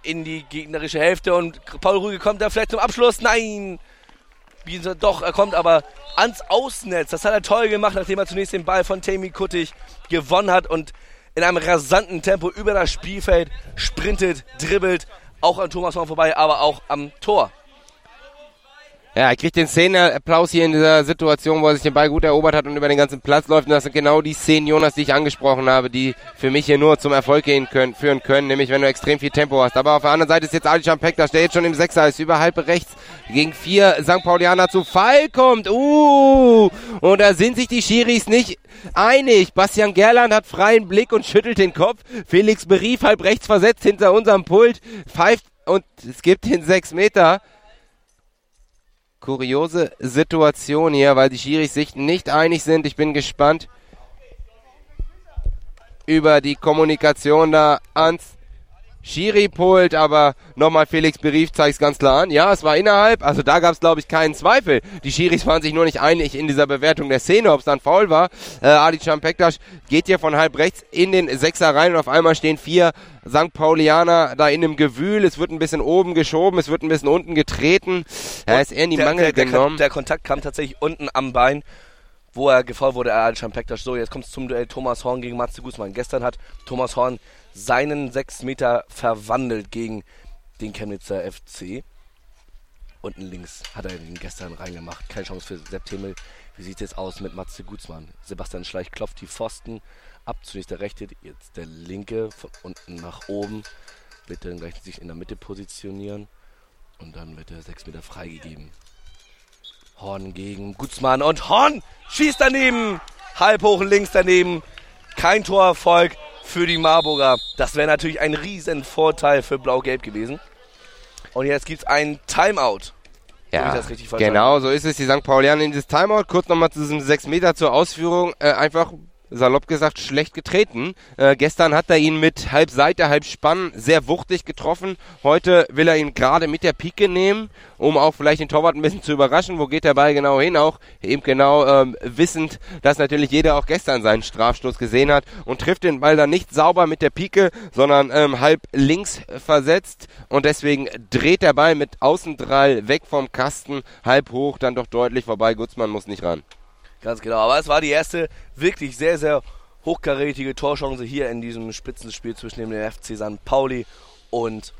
in die gegnerische Hälfte. Und Paul Ruge kommt da vielleicht zum Abschluss. Nein! Doch, er kommt aber ans Außennetz. Das hat er toll gemacht, nachdem er zunächst den Ball von Temi Kuttig gewonnen hat und in einem rasanten Tempo über das Spielfeld sprintet, dribbelt, auch an Thomas Horn vorbei, aber auch am Tor. Ja, er kriegt den Szenenapplaus hier in dieser Situation, wo er sich den Ball gut erobert hat und über den ganzen Platz läuft. Und das sind genau die Szenen, Jonas, die ich angesprochen habe, die für mich hier nur zum Erfolg gehen können, führen können, nämlich wenn du extrem viel Tempo hast. Aber auf der anderen Seite ist jetzt Ali Pektas, der jetzt schon im Sechser ist, über halb rechts gegen vier St. Paulianer zu Fall kommt. Uh! Und da sind sich die Schiris nicht einig. Bastian Gerland hat freien Blick und schüttelt den Kopf. Felix Berief halb rechts versetzt hinter unserem Pult, pfeift und es gibt den sechs Meter kuriose Situation hier, weil die Schiris sich nicht einig sind. Ich bin gespannt über die Kommunikation da ans Schiri-Pult, aber nochmal Felix Berief zeigt es ganz klar an. Ja, es war innerhalb, also da gab es glaube ich keinen Zweifel. Die Schiris waren sich nur nicht einig in dieser Bewertung der Szene, ob es dann faul war. Äh, Adi Champektas geht hier von halb rechts in den Sechser rein und auf einmal stehen vier St. Paulianer da in einem Gewühl. Es wird ein bisschen oben geschoben, es wird ein bisschen unten getreten. Er ist eher in die der, Mangel der, genommen. Der, der Kontakt kam tatsächlich unten am Bein wo er gefault wurde, Adi Champektas. So, jetzt kommt es zum Duell Thomas Horn gegen Matze Guzman. Gestern hat Thomas Horn seinen 6 Meter verwandelt gegen den Chemnitzer FC. Unten links hat er den gestern reingemacht. Keine Chance für Sepp Themel. Wie sieht es aus mit Matze Gutzmann? Sebastian Schleich klopft die Pfosten ab. Zunächst der rechte, jetzt der linke. Von unten nach oben. Wird dann gleich sich in der Mitte positionieren. Und dann wird der 6 Meter freigegeben. Horn gegen Gutzmann. Und Horn schießt daneben. Halb hoch links daneben. Kein Torerfolg für die Marburger. Das wäre natürlich ein riesen Vorteil für Blau-Gelb gewesen. Und jetzt gibt es ein Timeout. Ja, genau, so ist es. Die St. Paulianer in dieses Timeout. Kurz nochmal zu diesem 6 Meter zur Ausführung. Äh, einfach salopp gesagt, schlecht getreten. Äh, gestern hat er ihn mit halb Seite, halb Spann sehr wuchtig getroffen. Heute will er ihn gerade mit der Pike nehmen, um auch vielleicht den Torwart ein bisschen zu überraschen. Wo geht der Ball genau hin? Auch eben genau ähm, wissend, dass natürlich jeder auch gestern seinen Strafstoß gesehen hat und trifft den Ball dann nicht sauber mit der Pike, sondern ähm, halb links versetzt und deswegen dreht der Ball mit Außendrall weg vom Kasten, halb hoch, dann doch deutlich vorbei. Gutzmann muss nicht ran. Ganz genau. Aber es war die erste wirklich sehr, sehr hochkarätige Torchance hier in diesem Spitzenspiel zwischen dem FC St. Pauli und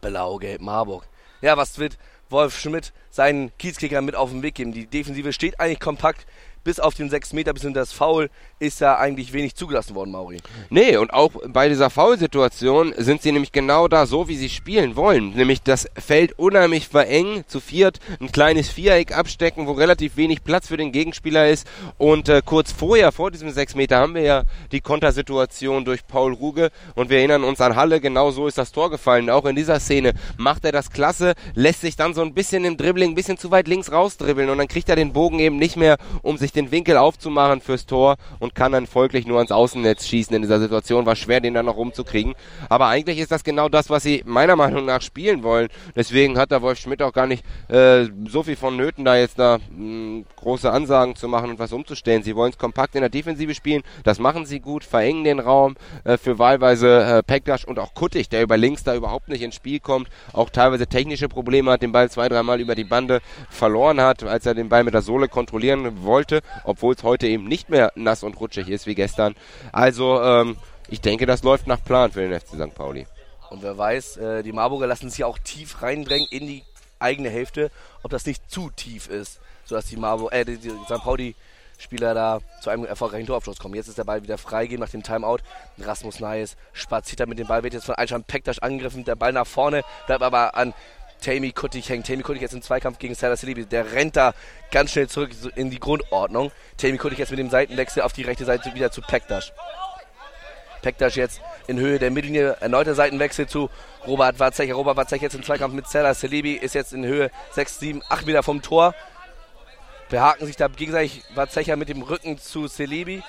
Blau-Gelb Marburg. Ja, was wird Wolf Schmidt seinen Kiezkicker mit auf den Weg geben? Die Defensive steht eigentlich kompakt bis auf den 6 Meter, bis in das Foul, ist da eigentlich wenig zugelassen worden, Mauri. Nee, und auch bei dieser Foul-Situation sind sie nämlich genau da so, wie sie spielen wollen. Nämlich das Feld unheimlich verengen, zu viert ein kleines Viereck abstecken, wo relativ wenig Platz für den Gegenspieler ist. Und äh, kurz vorher, vor diesem 6 Meter, haben wir ja die Kontersituation durch Paul Ruge. Und wir erinnern uns an Halle, genau so ist das Tor gefallen. Auch in dieser Szene macht er das klasse, lässt sich dann so ein bisschen im Dribbling, ein bisschen zu weit links rausdribbeln. Und dann kriegt er den Bogen eben nicht mehr, um sich sich den Winkel aufzumachen fürs Tor und kann dann folglich nur ans Außennetz schießen. In dieser Situation war schwer, den dann noch rumzukriegen. Aber eigentlich ist das genau das, was sie meiner Meinung nach spielen wollen. Deswegen hat der Wolf Schmidt auch gar nicht äh, so viel von Nöten, da jetzt da mh, große Ansagen zu machen und was umzustellen. Sie wollen es kompakt in der Defensive spielen. Das machen sie gut, verengen den Raum äh, für wahlweise äh, Pekdasch und auch Kuttig, der über links da überhaupt nicht ins Spiel kommt. Auch teilweise technische Probleme hat, den Ball zwei, dreimal über die Bande verloren hat, als er den Ball mit der Sohle kontrollieren wollte obwohl es heute eben nicht mehr nass und rutschig ist wie gestern. Also ähm, ich denke, das läuft nach Plan für den FC St. Pauli. Und wer weiß, äh, die Marburger lassen sich auch tief reindrängen in die eigene Hälfte, ob das nicht zu tief ist, sodass die, Marburg, äh, die, die St. Pauli Spieler da zu einem erfolgreichen Torabschluss kommen. Jetzt ist der Ball wieder freigegeben nach dem Timeout. Rasmus Neyes spaziert da mit dem Ball, wird jetzt von Alschan Pektasch angegriffen. Der Ball nach vorne, bleibt aber an Tammy Kuttig hängt. Tammy Kuttig jetzt im Zweikampf gegen Salah Salibi. Der rennt da ganz schnell zurück in die Grundordnung. Tammy Kuttig jetzt mit dem Seitenwechsel auf die rechte Seite wieder zu Pektasch. Pektasch jetzt in Höhe der Mittellinie. Erneuter Seitenwechsel zu Robert Watzecher. Robert Watzecher jetzt im Zweikampf mit Salah Salibi. Ist jetzt in Höhe 6, 7, 8 Meter vom Tor behaken sich da gegenseitig Watzecher mit dem Rücken zu Celebi.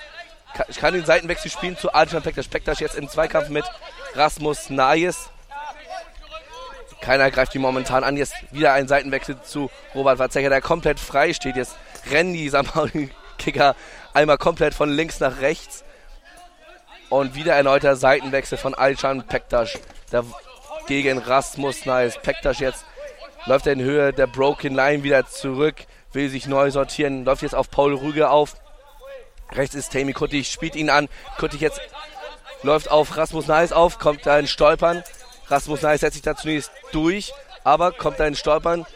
Ich kann den Seitenwechsel spielen zu Adrian Pektas. Pektas jetzt im Zweikampf mit Rasmus Nayes. Keiner greift die momentan an. Jetzt wieder ein Seitenwechsel zu Robert Watzecher, der komplett frei steht. Jetzt rennen die Kicker einmal komplett von links nach rechts. Und wieder erneuter Seitenwechsel von Alcan Pektas gegen Rasmus Nayes. Pektas jetzt läuft in Höhe der Broken Line wieder zurück will sich neu sortieren, läuft jetzt auf Paul Rüge auf. Rechts ist Tammy Kuttig, spielt ihn an. Kuttig jetzt läuft auf Rasmus Neis auf, kommt da in Stolpern. Rasmus Neis setzt sich da zunächst durch, aber kommt da in Stolpern.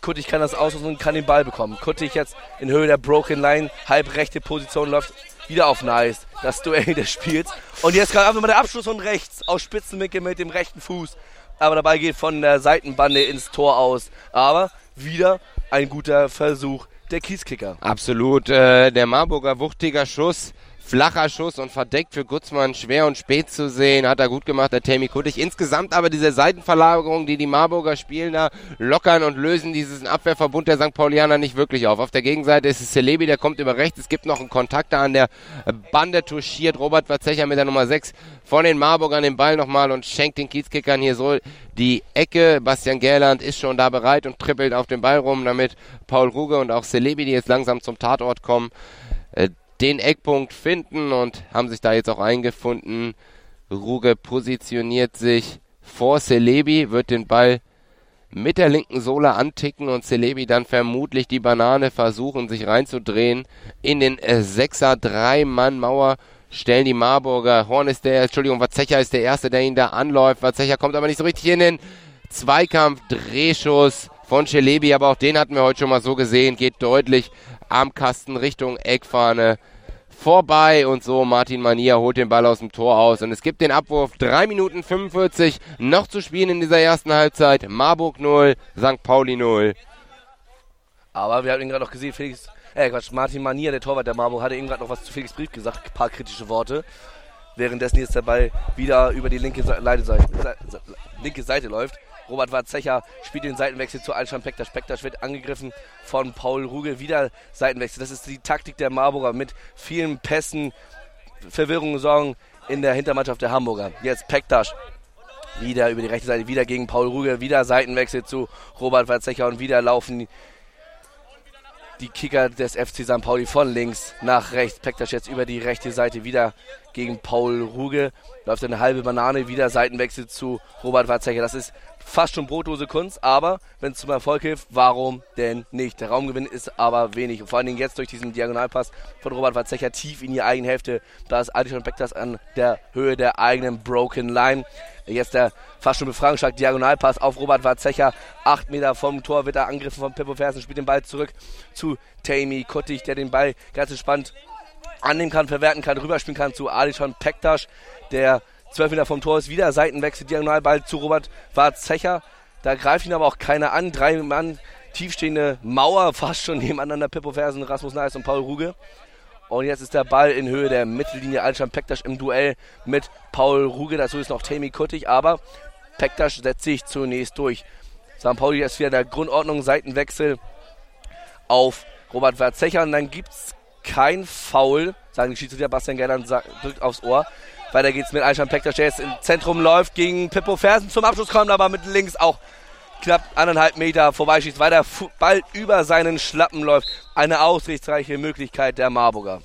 Kuttig kann das aus und kann den Ball bekommen. Kuttig jetzt in Höhe der Broken Line, halb rechte Position, läuft wieder auf Nice. Das Duell des Spiels. Und jetzt gerade einfach mal der Abschluss von rechts aus Spitzenwinkel mit dem rechten Fuß. Aber dabei geht von der Seitenbande ins Tor aus. Aber wieder ein guter Versuch der Kieskicker. Absolut. Äh, der Marburger wuchtiger Schuss flacher Schuss und verdeckt für Gutzmann schwer und spät zu sehen. Hat er gut gemacht, der Tammy Kuttig. Insgesamt aber diese Seitenverlagerung, die die Marburger spielen da, lockern und lösen diesen Abwehrverbund der St. Paulianer nicht wirklich auf. Auf der Gegenseite ist es Celebi, der kommt über rechts. Es gibt noch einen Kontakt da an der Bande touchiert. Robert Verzecher mit der Nummer 6 von den Marburgern den Ball nochmal und schenkt den Kiezkickern hier so die Ecke. Bastian Gerland ist schon da bereit und trippelt auf den Ball rum, damit Paul Ruge und auch Celebi, die jetzt langsam zum Tatort kommen, äh, den Eckpunkt finden und haben sich da jetzt auch eingefunden. Ruge positioniert sich vor Celebi, wird den Ball mit der linken Sohle anticken und Celebi dann vermutlich die Banane versuchen, sich reinzudrehen. In den äh, Sechser Drei-Mann-Mauer stellen die Marburger. Horn ist der, Entschuldigung, Watzecher ist der Erste, der ihn da anläuft. Watzecher kommt aber nicht so richtig in den Zweikampf, Drehschuss von Celebi, aber auch den hatten wir heute schon mal so gesehen, geht deutlich Armkasten Richtung Eckfahne vorbei und so Martin Mania holt den Ball aus dem Tor aus und es gibt den Abwurf 3 Minuten 45 noch zu spielen in dieser ersten Halbzeit. Marburg 0, St. Pauli 0. Aber wir haben ihn gerade noch gesehen, Felix, äh Quatsch, Martin Mania, der Torwart der Marburg, hatte eben gerade noch was zu Felix Brief gesagt, ein paar kritische Worte. Währenddessen jetzt der Ball wieder über die linke Seite, linke Seite läuft. Robert Warzecher spielt den Seitenwechsel zu Alschan Pektas. Pektas wird angegriffen von Paul Rugel. Wieder Seitenwechsel. Das ist die Taktik der Marburger mit vielen Pässen, Verwirrungen sorgen in der Hintermannschaft der Hamburger. Jetzt Pektas. Wieder über die rechte Seite, wieder gegen Paul Rugel, wieder Seitenwechsel zu Robert Warzecher und wieder laufen die Kicker des FC St. Pauli von links nach rechts. Pektas jetzt über die rechte Seite wieder gegen Paul Ruge. Läuft eine halbe Banane, wieder Seitenwechsel zu Robert Warzecher. Das ist fast schon brotlose Kunst, aber wenn es zum Erfolg hilft, warum denn nicht? Der Raumgewinn ist aber wenig. Und vor allen Dingen jetzt durch diesen Diagonalpass von Robert Watzecher tief in die eigene Hälfte. Da ist Adison Bektas an der Höhe der eigenen Broken Line. Jetzt der fast schon befragungsstark Diagonalpass auf Robert Watzecher. Acht Meter vom Tor wird er angegriffen von Pippo Fersen, spielt den Ball zurück zu Tammy Kuttig, der den Ball ganz entspannt annehmen kann, verwerten kann, rüberspielen kann zu Alishon Pektas, der 12 Meter vom Tor ist wieder Seitenwechsel, Diagonalball zu Robert Warzecher. Da greift ihn aber auch keiner an. Drei Mann, tiefstehende Mauer, fast schon nebeneinander. Pippo Fersen, Rasmus Neis und Paul Ruge. Und jetzt ist der Ball in Höhe der Mittellinie. Alschan Pektas im Duell mit Paul Ruge. Dazu ist noch Tammy Kuttig, aber Pektas setzt sich zunächst durch. St. Pauli ist wieder der Grundordnung, Seitenwechsel auf Robert Warzecher. Und dann gibt es kein Foul, sagen die Schiedsrichter. Bastian Gerdern drückt aufs Ohr. Weiter geht's mit Aishan Pektas, der jetzt im Zentrum läuft, gegen Pippo Fersen zum Abschluss kommt, aber mit links auch knapp anderthalb Meter vorbeischießt, weil der Ball über seinen Schlappen läuft. Eine aussichtsreiche Möglichkeit der Marburger.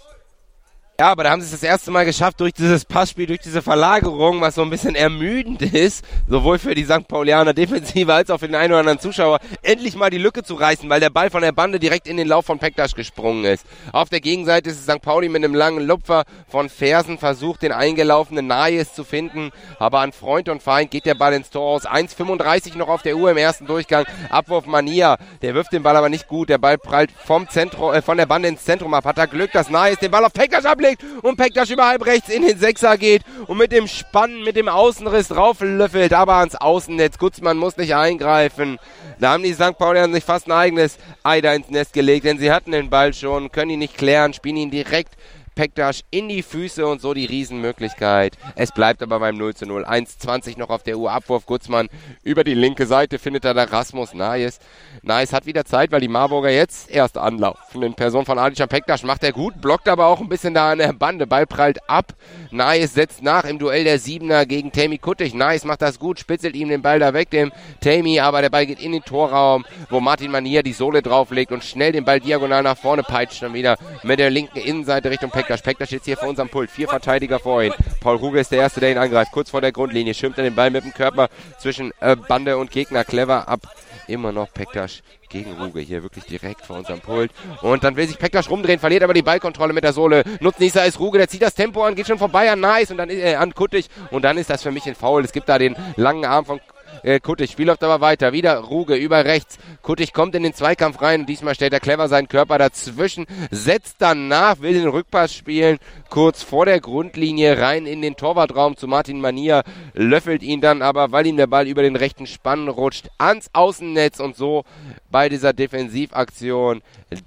Ja, aber da haben sie es das erste Mal geschafft, durch dieses Passspiel, durch diese Verlagerung, was so ein bisschen ermüdend ist, sowohl für die St. Paulianer Defensive als auch für den einen oder anderen Zuschauer, endlich mal die Lücke zu reißen, weil der Ball von der Bande direkt in den Lauf von Pektas gesprungen ist. Auf der Gegenseite ist es St. Pauli mit einem langen Lupfer von Fersen versucht, den eingelaufenen Nayes zu finden, aber an Freund und Feind geht der Ball ins Tor aus. 1,35 noch auf der Uhr im ersten Durchgang. Abwurf Mania, der wirft den Ball aber nicht gut, der Ball prallt vom Zentrum, äh, von der Bande ins Zentrum ab, hat er Glück, dass Nayes den Ball auf Pektas ablegt ablegt und Pektas über halb rechts in den Sechser geht und mit dem Spannen, mit dem Außenriss drauflöffelt, aber ans Außennetz. Gutzmann muss nicht eingreifen. Da haben die St. Paulianer sich fast ein eigenes Ei da ins Nest gelegt, denn sie hatten den Ball schon, können ihn nicht klären, spielen ihn direkt Pektas in die Füße und so die Riesenmöglichkeit. Es bleibt aber beim 0 zu 0. 1,20 noch auf der Uhr. Abwurf Gutzmann über die linke Seite findet er da Rasmus Nayes. Nayes hat wieder Zeit, weil die Marburger jetzt erst anlaufen. In Person von Adichan Pektas macht er gut, blockt aber auch ein bisschen da an der Bande. Ball prallt ab. Nayes setzt nach im Duell der Siebener gegen Tammy Kuttig. Nayes macht das gut, spitzelt ihm den Ball da weg, dem Tammy, aber der Ball geht in den Torraum, wo Martin Manier die Sohle drauflegt und schnell den Ball diagonal nach vorne peitscht dann wieder mit der linken Innenseite Richtung Pektas. Pektas. Pektas jetzt hier vor unserem Pult. Vier Verteidiger vor ihm. Paul Ruge ist der Erste, der ihn angreift. Kurz vor der Grundlinie schirmt er den Ball mit dem Körper zwischen äh, Bande und Gegner clever ab. Immer noch Pektas gegen Ruge hier wirklich direkt vor unserem Pult. Und dann will sich Pektas rumdrehen, verliert aber die Ballkontrolle mit der Sohle. Nutznießer ist Ruge, der zieht das Tempo an, geht schon vorbei an Nice und dann äh, an Kuttig. Und dann ist das für mich ein Foul. Es gibt da den langen Arm von äh, Kuttig. Spiel läuft aber weiter. Wieder Ruge über rechts. Kuttig kommt in den Zweikampf rein und diesmal stellt er clever seinen Körper dazwischen, setzt dann nach, will den Rückpass spielen, kurz vor der Grundlinie rein in den Torwartraum zu Martin Manier, löffelt ihn dann aber, weil ihm der Ball über den rechten Spann rutscht, ans Außennetz und so bei dieser Defensivaktion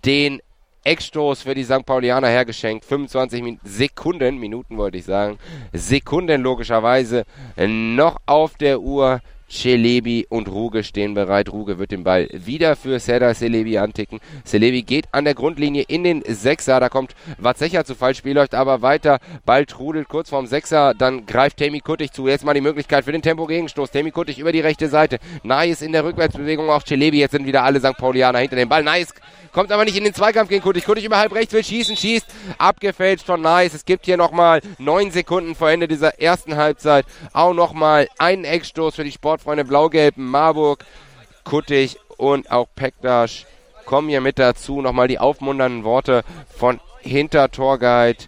den Eckstoß für die St. Paulianer hergeschenkt. 25 Min Sekunden, Minuten wollte ich sagen. Sekunden logischerweise noch auf der Uhr. Celebi und Ruge stehen bereit. Ruge wird den Ball wieder für Serdar Celebi anticken. Celebi geht an der Grundlinie in den Sechser. Da kommt Watzecher zu Fall. Spiel läuft aber weiter. Ball trudelt kurz vorm Sechser. Dann greift Temi Kuttig zu. Jetzt mal die Möglichkeit für den Tempo-Gegenstoß. Temi Kuttig über die rechte Seite. Nice in der Rückwärtsbewegung auf Celebi. Jetzt sind wieder alle St. Paulianer hinter dem Ball. Nice kommt aber nicht in den Zweikampf gegen Kuttig. Kuttig über halb rechts will schießen, schießt, abgefälscht von Nice. Es gibt hier nochmal neun Sekunden vor Ende dieser ersten Halbzeit auch nochmal einen Eckstoß für die Sportfreunde Blau-Gelben, Marburg, Kuttig und auch Pektasch kommen hier mit dazu. Nochmal die aufmunternden Worte von Hintertorguide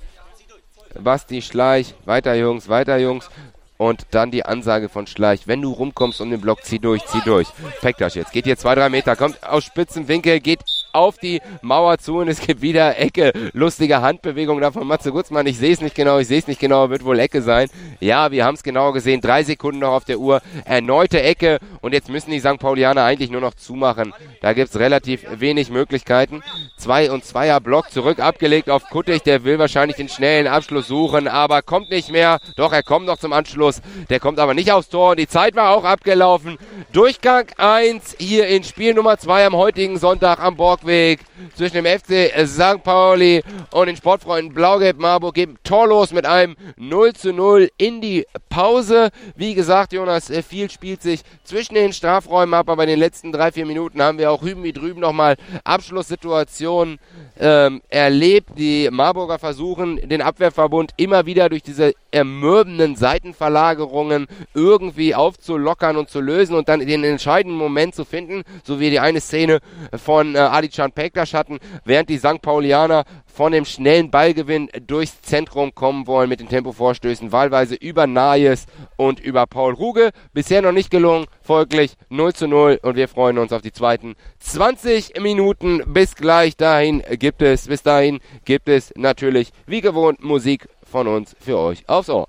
Basti Schleich. Weiter Jungs, weiter Jungs. Und dann die Ansage von Schleich. Wenn du rumkommst um den Block, zieh durch, zieh durch. Pektasch jetzt. Geht hier zwei, drei Meter, kommt aus spitzen Winkel, geht auf die Mauer zu und es gibt wieder Ecke. Lustige Handbewegung da von Matze Gutzmann. Ich sehe es nicht genau, ich sehe es nicht genau, wird wohl Ecke sein. Ja, wir haben es genau gesehen. Drei Sekunden noch auf der Uhr. Erneute Ecke und jetzt müssen die St. Paulianer eigentlich nur noch zumachen. Da gibt es relativ wenig Möglichkeiten. Zwei und Zweier Block zurück abgelegt auf Kuttig. Der will wahrscheinlich den schnellen Abschluss suchen, aber kommt nicht mehr. Doch, er kommt noch zum Anschluss. Der kommt aber nicht aufs Tor. Die Zeit war auch abgelaufen. Durchgang 1 hier in Spiel Nummer 2 am heutigen Sonntag am Borg Valkweg zwischen dem FC St. Pauli und den Sportfreunden Blau-Gelb Marburg geben torlos mit einem 0 zu 0 in die Pause. Wie gesagt, Jonas, äh, viel spielt sich zwischen den Strafräumen ab, aber in den letzten drei, vier Minuten haben wir auch hüben wie drüben nochmal Abschlusssituationen ähm, erlebt. Die Marburger versuchen, den Abwehrverbund immer wieder durch diese ermürbenden Seitenverlagerungen irgendwie aufzulockern und zu lösen und dann den entscheidenden Moment zu finden, so wie die eine Szene von äh, Adichan Pektas hatten, während die St. Paulianer von dem schnellen Ballgewinn durchs Zentrum kommen wollen mit den Tempovorstößen, wahlweise über Nayes und über Paul Ruge. Bisher noch nicht gelungen, folglich 0 zu 0 und wir freuen uns auf die zweiten 20 Minuten. Bis gleich dahin gibt es, bis dahin gibt es natürlich wie gewohnt Musik von uns für euch aufs Ohr.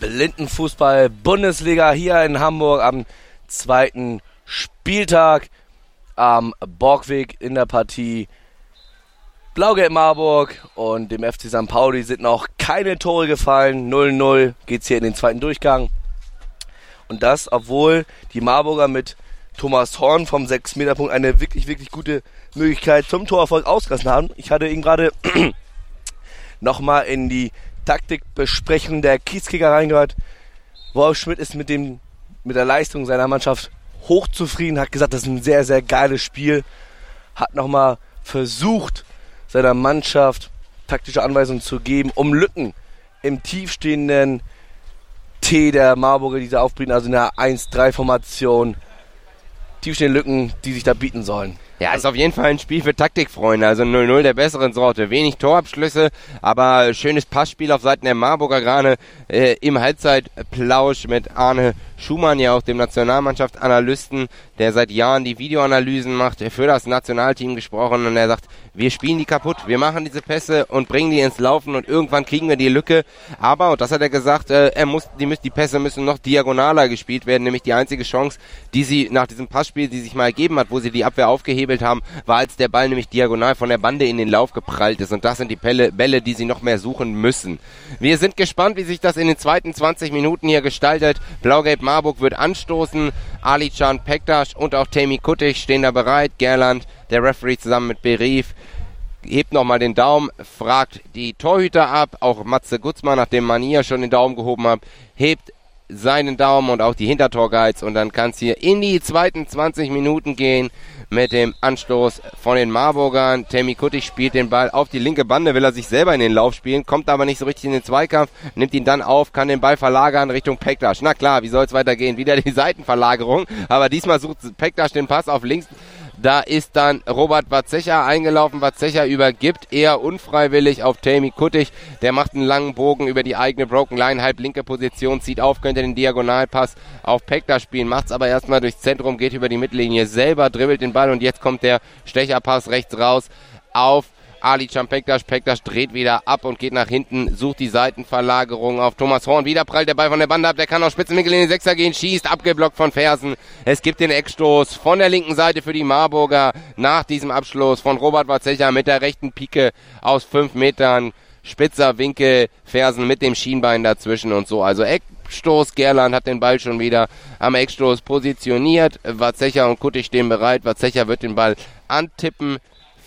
Blindenfußball Bundesliga hier in Hamburg am zweiten Spieltag am Borgweg in der Partie. Blau-Gelb Marburg und dem FC St. Pauli sind noch keine Tore gefallen. 0-0 geht es hier in den zweiten Durchgang. Und das, obwohl die Marburger mit Thomas Horn vom 6-Meter-Punkt eine wirklich, wirklich gute Möglichkeit zum Torerfolg ausgelassen haben. Ich hatte ihn gerade nochmal in die Taktikbesprechung der Kiezkicker reingehört. Wolf Schmidt ist mit, dem, mit der Leistung seiner Mannschaft hochzufrieden, hat gesagt, das ist ein sehr, sehr geiles Spiel. Hat nochmal versucht, seiner Mannschaft taktische Anweisungen zu geben, um Lücken im tiefstehenden T der Marburger, die sie aufbringen, also in der 1-3-Formation, tiefstehende Lücken, die sich da bieten sollen. Ja, ist auf jeden Fall ein Spiel für Taktikfreunde. Also 0-0 der besseren Sorte. Wenig Torabschlüsse, aber schönes Passspiel auf Seiten der Marburger gerade äh, im Halbzeitplausch mit Arne Schumann, ja auch dem Nationalmannschaftsanalysten, der seit Jahren die Videoanalysen macht, für das Nationalteam gesprochen und er sagt, wir spielen die kaputt, wir machen diese Pässe und bringen die ins Laufen und irgendwann kriegen wir die Lücke. Aber, und das hat er gesagt, äh, er muss, die, die Pässe müssen noch diagonaler gespielt werden, nämlich die einzige Chance, die sie nach diesem Passspiel, die sich mal ergeben hat, wo sie die Abwehr aufgehebelt haben, war, als der Ball nämlich diagonal von der Bande in den Lauf geprallt ist. Und das sind die Bälle, Bälle die sie noch mehr suchen müssen. Wir sind gespannt, wie sich das in den zweiten 20 Minuten hier gestaltet. Blau-Gelb Marburg wird anstoßen. Ali Can Pektas und auch Tammy Kuttig stehen da bereit. Gerland, der Referee zusammen mit Berif, hebt nochmal den Daumen, fragt die Torhüter ab. Auch Matze Gutzmann, nachdem man hier schon den Daumen gehoben hat, hebt seinen Daumen und auch die Hintertorgeiz und dann kann es hier in die zweiten 20 Minuten gehen mit dem Anstoß von den Marburgern. Tammy Kuttig spielt den Ball auf die linke Bande, will er sich selber in den Lauf spielen, kommt aber nicht so richtig in den Zweikampf, nimmt ihn dann auf, kann den Ball verlagern Richtung Pektasch. Na klar, wie soll es weitergehen? Wieder die Seitenverlagerung, aber diesmal sucht Pektasch den Pass auf links da ist dann Robert Watzecher eingelaufen. Watzecher übergibt. Eher unfreiwillig auf Tammy Kuttig. Der macht einen langen Bogen über die eigene Broken Line, halb linke Position, zieht auf, könnte den Diagonalpass auf Pekta spielen, macht's aber erstmal durchs Zentrum, geht über die Mittellinie selber, dribbelt den Ball. Und jetzt kommt der Stecherpass rechts raus auf Ali Champektas. Pektas dreht wieder ab und geht nach hinten, sucht die Seitenverlagerung auf Thomas Horn. Wieder prallt der Ball von der Bande ab. Der kann auf Spitzenwinkel in den Sechser gehen, schießt, abgeblockt von Fersen. Es gibt den Eckstoß von der linken Seite für die Marburger nach diesem Abschluss von Robert Watzecher mit der rechten Pike aus fünf Metern. Spitzer Winkel, Fersen mit dem Schienbein dazwischen und so. Also Eckstoß, Gerland hat den Ball schon wieder am Eckstoß positioniert. Watzecher und Kuttig stehen bereit. Watzecher wird den Ball antippen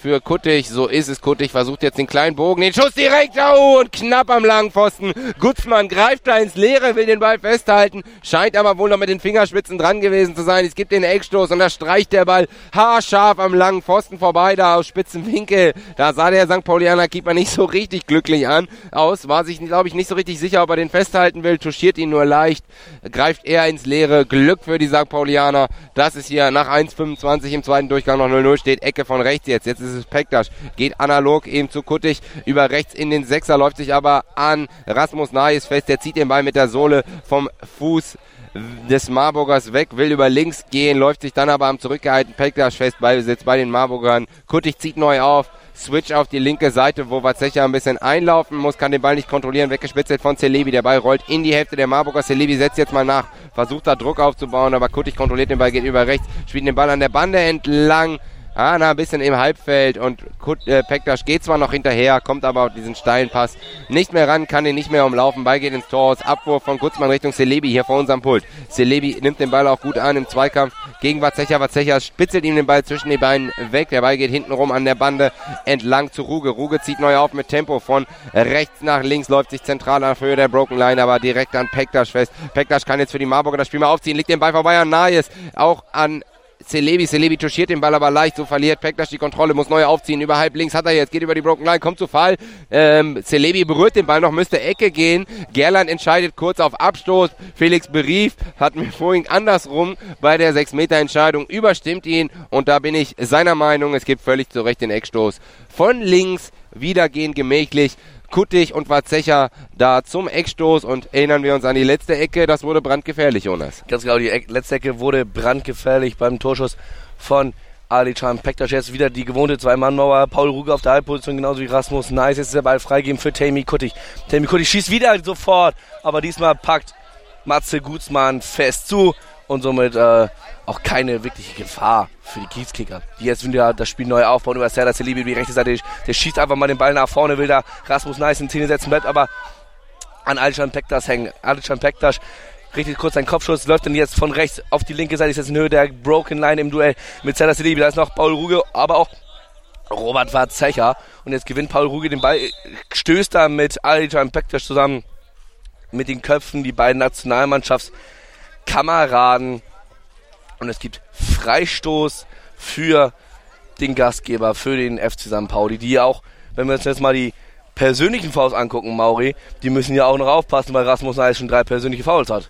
für Kuttig. So ist es. Kuttig versucht jetzt den kleinen Bogen, den Schuss direkt oh, und knapp am langen Pfosten. Gutzmann greift da ins Leere, will den Ball festhalten, scheint aber wohl noch mit den Fingerspitzen dran gewesen zu sein. Es gibt den Eckstoß und da streicht der Ball haarscharf am langen Pfosten vorbei, da aus spitzen Winkel. Da sah der St. Paulianer Keeper nicht so richtig glücklich an aus, war sich, glaube ich, nicht so richtig sicher, ob er den festhalten will, touchiert ihn nur leicht, greift er ins Leere. Glück für die St. Paulianer. Das ist hier nach 1,25 im zweiten Durchgang noch 0-0 steht, Ecke von rechts jetzt. Jetzt ist ist Pektas. Geht analog eben zu Kuttig über rechts in den Sechser, läuft sich aber an Rasmus Nayes fest. Der zieht den Ball mit der Sohle vom Fuß des Marburgers weg, will über links gehen, läuft sich dann aber am zurückgehalten Pektas fest, Ballbesitz bei den Marburgern. Kuttig zieht neu auf, Switch auf die linke Seite, wo Watzecha ein bisschen einlaufen muss, kann den Ball nicht kontrollieren, weggespitzelt von Celebi. Der Ball rollt in die Hälfte der Marburger. Celebi setzt jetzt mal nach, versucht da Druck aufzubauen, aber Kuttig kontrolliert den Ball, geht über rechts, spielt den Ball an der Bande entlang. Ana ein bisschen im Halbfeld und äh, Pektas geht zwar noch hinterher, kommt aber auf diesen steilen Pass nicht mehr ran, kann ihn nicht mehr umlaufen. Ball geht ins Tor aus. Abwurf von Gutzmann Richtung Celebi hier vor unserem Pult. Celebi nimmt den Ball auch gut an im Zweikampf gegen Vazecha. Vazecha spitzelt ihm den Ball zwischen die Beinen weg. Der Ball geht hinten rum an der Bande entlang zu Ruge. Ruge zieht neu auf mit Tempo von rechts nach links, läuft sich zentral auf Höhe der Broken Line, aber direkt an Pektas fest. Pektas kann jetzt für die Marburger das Spiel mal aufziehen, legt den Ball vorbei an Nayes, auch an Celebi. Celebi touchiert den Ball aber leicht, so verliert Pektas die Kontrolle, muss neu aufziehen. Über halb links hat er jetzt, geht über die Broken Line, kommt zu Fall. Ähm, Celebi berührt den Ball noch, müsste Ecke gehen. Gerland entscheidet kurz auf Abstoß. Felix Berief hat mir vorhin andersrum bei der 6-Meter-Entscheidung überstimmt ihn. Und da bin ich seiner Meinung, es gibt völlig zu Recht den Eckstoß. Von links, wieder gehen gemächlich. Kuttig und Watzecher da zum Eckstoß und erinnern wir uns an die letzte Ecke, das wurde brandgefährlich, Jonas. Ganz genau, die Eck letzte Ecke wurde brandgefährlich beim Torschuss von Ali Can Pektas. Jetzt wieder die gewohnte Zwei-Mann-Mauer. Paul Ruge auf der Halbposition, genauso wie Rasmus Nice. Jetzt ist der Ball freigeben für Tammy Kuttig. Tammy Kuttig schießt wieder sofort, aber diesmal packt Matze Gutsmann fest zu und somit äh, auch keine wirkliche Gefahr für die Kiezkicker, die jetzt wieder das Spiel neu aufbauen über Serdar Celibi, die rechte Seite, der schießt einfach mal den Ball nach vorne, will da Rasmus Nice in Szene setzen, bleibt aber an Alishan Pektas hängen. Alishan Pektas richtet kurz seinen Kopfschuss, läuft dann jetzt von rechts auf die linke Seite, ist jetzt in Höhe der Broken Line im Duell mit Serdar Celibi, da ist noch Paul Ruge, aber auch Robert Warzecher und jetzt gewinnt Paul Ruge den Ball, stößt da mit Alishan Pektas zusammen mit den Köpfen die beiden Nationalmannschaftskameraden und es gibt Freistoß für den Gastgeber, für den FC St. Pauli, die ja auch, wenn wir uns jetzt mal die persönlichen Fouls angucken, Mauri, die müssen ja auch noch aufpassen, weil Rasmus Neis schon drei persönliche Fouls hat.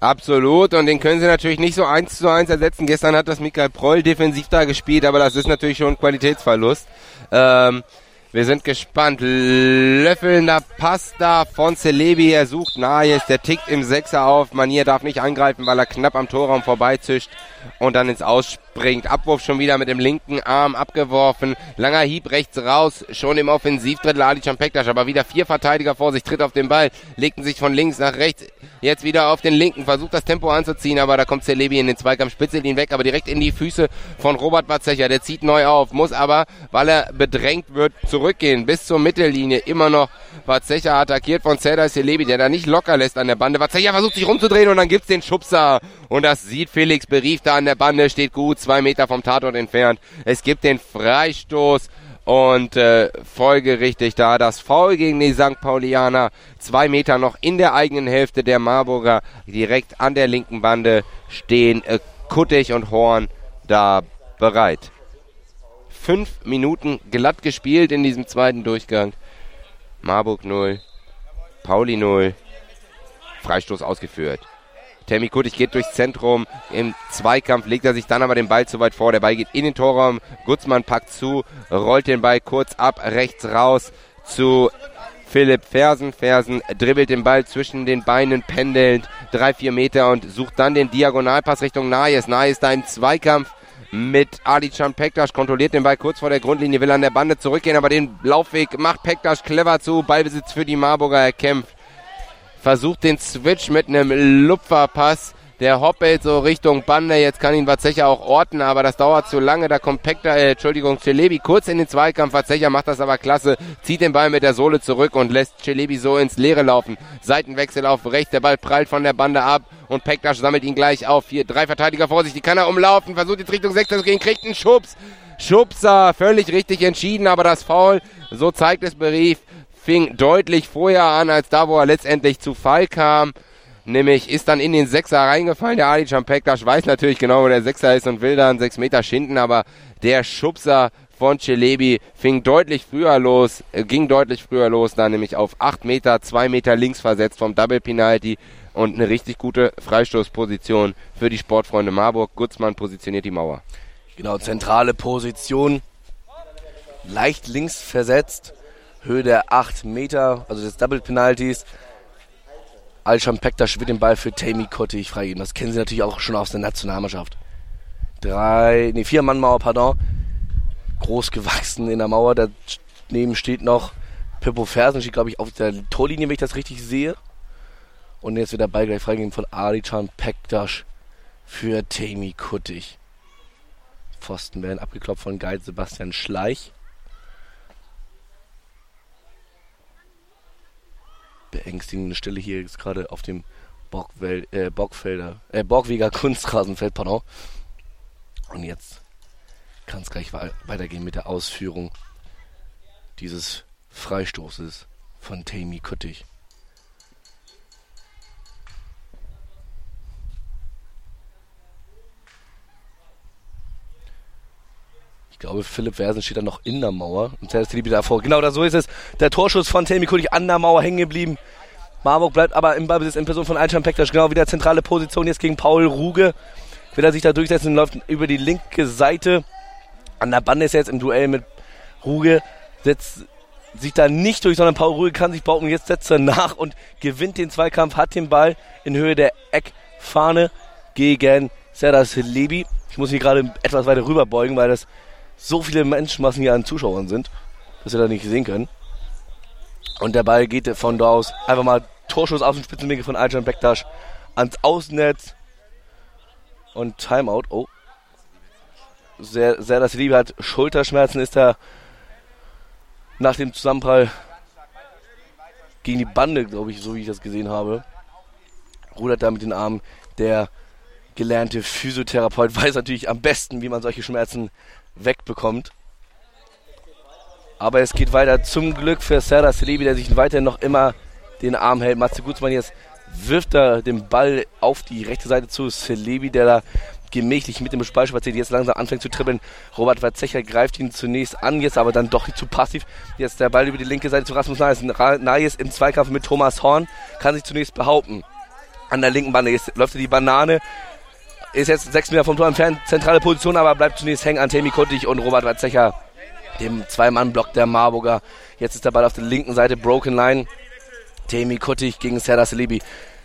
Absolut, und den können sie natürlich nicht so eins zu eins ersetzen. Gestern hat das Michael Proll defensiv da gespielt, aber das ist natürlich schon ein Qualitätsverlust. Ähm, wir sind gespannt. Löffelnder Pass da von Celebi. Er sucht Nahes. Der tickt im Sechser auf. Manier darf nicht angreifen, weil er knapp am Torraum vorbeizischt und dann ins Ausspringt. Abwurf schon wieder mit dem linken Arm abgeworfen. Langer Hieb rechts raus. Schon im Offensivdrittel Ali Champektas. Aber wieder vier Verteidiger vor sich. Tritt auf den Ball. Legten sich von links nach rechts. Jetzt wieder auf den linken. Versucht das Tempo anzuziehen. Aber da kommt Celebi in den Zweikampf. Spitzelt ihn weg. Aber direkt in die Füße von Robert Batzecher. Der zieht neu auf. Muss aber, weil er bedrängt wird, zurückgehen. Bis zur Mittellinie. Immer noch Batzecher attackiert von Cedar Celebi, der da nicht locker lässt an der Bande. Batzecher versucht sich rumzudrehen und dann gibt's den Schubser. Und das sieht Felix Berief da an der Bande, steht gut zwei Meter vom Tatort entfernt. Es gibt den Freistoß und äh, folgerichtig da das Foul gegen die St. Paulianer. Zwei Meter noch in der eigenen Hälfte der Marburger. Direkt an der linken Bande stehen äh, Kuttig und Horn da bereit. Fünf Minuten glatt gespielt in diesem zweiten Durchgang. Marburg 0, Pauli 0, Freistoß ausgeführt. Tammy Kuttig geht durchs Zentrum. Im Zweikampf legt er sich dann aber den Ball zu weit vor. Der Ball geht in den Torraum. Gutzmann packt zu, rollt den Ball kurz ab, rechts raus zu Philipp Fersen. Fersen dribbelt den Ball zwischen den Beinen pendelnd, drei, vier Meter und sucht dann den Diagonalpass Richtung Nayes. Nayes da im Zweikampf mit Alican Pektas, kontrolliert den Ball kurz vor der Grundlinie, will an der Bande zurückgehen, aber den Laufweg macht Pektas clever zu, Ballbesitz für die Marburger erkämpft versucht den Switch mit einem Lupferpass. Der hoppelt so Richtung Bande. Jetzt kann ihn Vazecha auch orten, aber das dauert zu lange. Da kommt Pekta, äh, Entschuldigung, Celebi kurz in den Zweikampf. Vazecha macht das aber klasse, zieht den Ball mit der Sohle zurück und lässt Celebi so ins Leere laufen. Seitenwechsel auf rechts. Der Ball prallt von der Bande ab und Pektas sammelt ihn gleich auf. Hier drei Verteidiger vor sich. Die kann er umlaufen. Versucht jetzt Richtung 6 zu gehen, kriegt einen Schubs. Schubser, völlig richtig entschieden, aber das Foul, so zeigt es Berief, fing deutlich vorher an, als da, wo er letztendlich zu Fall kam. Nämlich ist dann in den Sechser reingefallen. Der Ali Champektas weiß natürlich genau, wo der Sechser ist und will dann sechs Meter schinden, aber der Schubser von Celebi fing deutlich früher los, äh, ging deutlich früher los, da nämlich auf acht Meter, zwei Meter links versetzt vom Double Penalty und eine richtig gute Freistoßposition für die Sportfreunde Marburg. Gutzmann positioniert die Mauer. Genau, zentrale Position, leicht links versetzt Höhe der 8 Meter, also des Double Penalties. Alsham Pektas wird den Ball für Tammy Kottig freigeben. Das kennen Sie natürlich auch schon aus der Nationalmannschaft. Drei, nee, vier Mann Mauer, pardon. Groß gewachsen in der Mauer. Daneben steht noch Pippo Fersen, steht glaube ich auf der Torlinie, wenn ich das richtig sehe. Und jetzt wird der Ball gleich freigegeben von Alichan Pektas für Tammy Kuttig. Pfosten werden abgeklopft von Guide Sebastian Schleich. Beängstigende Stelle hier ist gerade auf dem Bockwel äh, Bockfelder, äh, Borgweger Kunstrasenfeld, pardon. Und jetzt kann es gleich weitergehen mit der Ausführung dieses Freistoßes von Tammy Kuttig. Ich glaube, Philipp Versen steht da noch in der Mauer und Serdas Liebe davor. Genau, da so ist es. Der Torschuss von Tammy Kulich an der Mauer hängen geblieben. Marburg bleibt aber im Ballbesitz in Person von Einstein Pektas. Genau wieder zentrale Position jetzt gegen Paul Ruge. Will er sich da durchsetzen, läuft über die linke Seite. An der Bande ist er jetzt im Duell mit Ruge. Setzt sich da nicht durch, sondern Paul Ruge kann sich behaupten. Jetzt setzt er nach und gewinnt den Zweikampf, hat den Ball in Höhe der Eckfahne gegen Serdas Lebi. Ich muss mich gerade etwas weiter rüberbeugen, weil das so viele Menschenmassen hier an Zuschauern sind, dass wir da nicht sehen können. Und der Ball geht von da aus einfach mal Torschuss aus dem Spitzenwinkel von Aljan Bektasch ans Außennetz. Und Timeout. Oh. Sehr, sehr das Liebe hat Schulterschmerzen, ist er nach dem Zusammenprall gegen die Bande, glaube ich, so wie ich das gesehen habe. Rudert da mit den Armen. Der gelernte Physiotherapeut weiß natürlich am besten, wie man solche Schmerzen wegbekommt. Aber es geht weiter zum Glück für Serdar Celebi, der sich weiterhin noch immer den Arm hält. Matze Gutzmann jetzt wirft er den Ball auf die rechte Seite zu Celebi, der da gemächlich mit dem Ball spaziert, jetzt langsam anfängt zu dribbeln. Robert Verzecher greift ihn zunächst an, jetzt aber dann doch zu passiv. Jetzt der Ball über die linke Seite zu Rasmus Nayes. Nayes im Zweikampf mit Thomas Horn kann sich zunächst behaupten. An der linken Bande jetzt läuft er die Banane, ist jetzt sechs Meter vom Tor entfernt, zentrale Position, aber bleibt zunächst hängen an Temi Kuttig und Robert Verzecher, dem Zwei-Mann-Block der Marburger. Jetzt ist der Ball auf der linken Seite, Broken Line. Temi Kuttig gegen Serdar Selibi.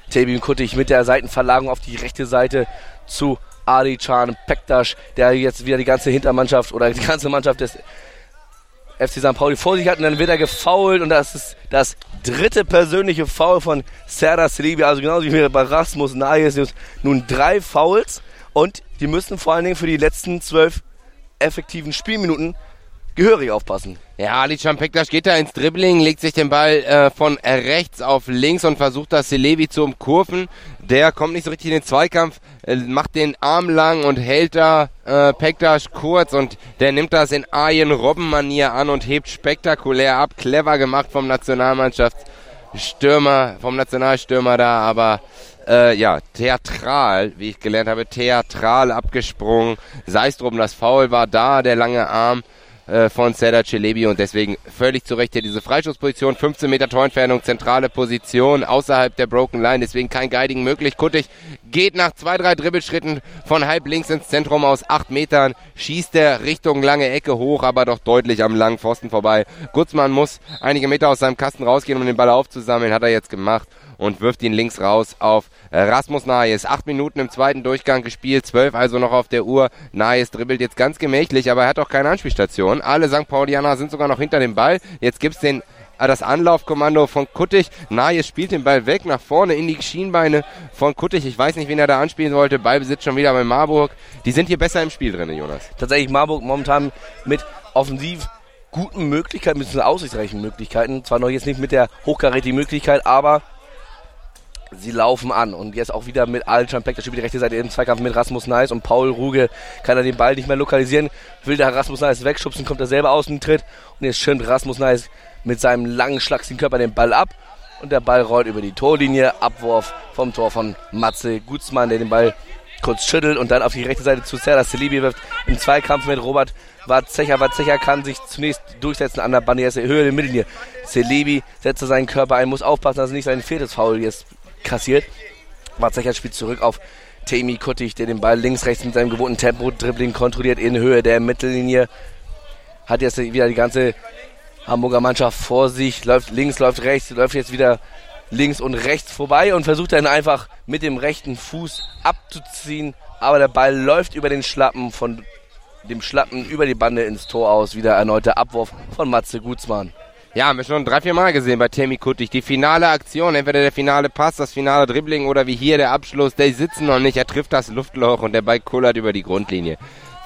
Temi Kuttig mit der Seitenverlagerung auf die rechte Seite zu Adi Can Pektasch, der jetzt wieder die ganze Hintermannschaft oder die ganze Mannschaft des FC St. Pauli vor sich hat und dann wird er gefoult und das ist das dritte persönliche Foul von Serdar Selibi, also genauso wie bei Rasmus Nayes. Nun drei Fouls und die müssen vor allen Dingen für die letzten zwölf effektiven Spielminuten gehörig aufpassen. Ja, Ali Champektas geht da ins Dribbling, legt sich den Ball äh, von rechts auf links und versucht das Selevi zu umkurven. Der kommt nicht so richtig in den Zweikampf, macht den Arm lang und hält da äh, Pektas kurz und der nimmt das in Arjen Robben-Manier an und hebt spektakulär ab. Clever gemacht vom Nationalmannschaftsstürmer, vom Nationalstürmer da, aber äh, ja, theatral, wie ich gelernt habe, theatral abgesprungen. Sei es drum, das Foul war da, der lange Arm äh, von Serdar Celebi und deswegen völlig zu Recht hier diese Freischussposition, 15 Meter Torentfernung, zentrale Position außerhalb der Broken Line, deswegen kein Guiding möglich. Kuttig geht nach zwei, drei Dribbelschritten von halb links ins Zentrum aus acht Metern, schießt er Richtung lange Ecke hoch, aber doch deutlich am langen Pfosten vorbei. Gutzmann muss einige Meter aus seinem Kasten rausgehen, um den Ball aufzusammeln, hat er jetzt gemacht und wirft ihn links raus auf Rasmus Nayes. Acht Minuten im zweiten Durchgang gespielt, zwölf also noch auf der Uhr. Nayes dribbelt jetzt ganz gemächlich, aber er hat auch keine Anspielstation. Alle St. Paulianer sind sogar noch hinter dem Ball. Jetzt gibt's den äh, das Anlaufkommando von Kuttig. Nayes spielt den Ball weg nach vorne in die Schienbeine von Kuttig. Ich weiß nicht, wen er da anspielen wollte. Ballbesitz schon wieder bei Marburg. Die sind hier besser im Spiel drin, Jonas. Tatsächlich Marburg momentan mit offensiv guten Möglichkeiten, mit aussichtsreichen Möglichkeiten. Zwar noch jetzt nicht mit der hochkarätigen Möglichkeit, aber sie laufen an. Und jetzt auch wieder mit Alcan Peck, der spielt die rechte Seite im Zweikampf mit Rasmus Neis und Paul Ruge kann er den Ball nicht mehr lokalisieren. Will der Rasmus Neis wegschubsen, kommt er selber aus dem Tritt und jetzt schirmt Rasmus Neis mit seinem langen, schlagsigen Körper den Ball ab und der Ball rollt über die Torlinie. Abwurf vom Tor von Matze Gutzmann, der den Ball kurz schüttelt und dann auf die rechte Seite zu Serda Selibi wirft. Im Zweikampf mit Robert Watzecher. Watzecher kann sich zunächst durchsetzen an der Bandiere, Höhe der Mittellinie. Selibi setzt seinen Körper ein, muss aufpassen, dass er nicht sein viertes Foul jetzt kassiert. Watzecher spielt zurück auf Temi Kuttig, der den Ball links, rechts mit seinem gewohnten Tempo-Dribbling kontrolliert in Höhe der Mittellinie. Hat jetzt wieder die ganze Hamburger Mannschaft vor sich, läuft links, läuft rechts, läuft jetzt wieder links und rechts vorbei und versucht dann einfach mit dem rechten Fuß abzuziehen. Aber der Ball läuft über den Schlappen von dem Schlappen über die Bande ins Tor aus. Wieder erneuter Abwurf von Matze Gutzmann. Ja, haben wir schon drei, vier Mal gesehen bei Temi Kuttig. Die finale Aktion, entweder der finale Pass, das finale Dribbling oder wie hier der Abschluss, die sitzen noch nicht. Er trifft das Luftloch und der Ball kullert über die Grundlinie.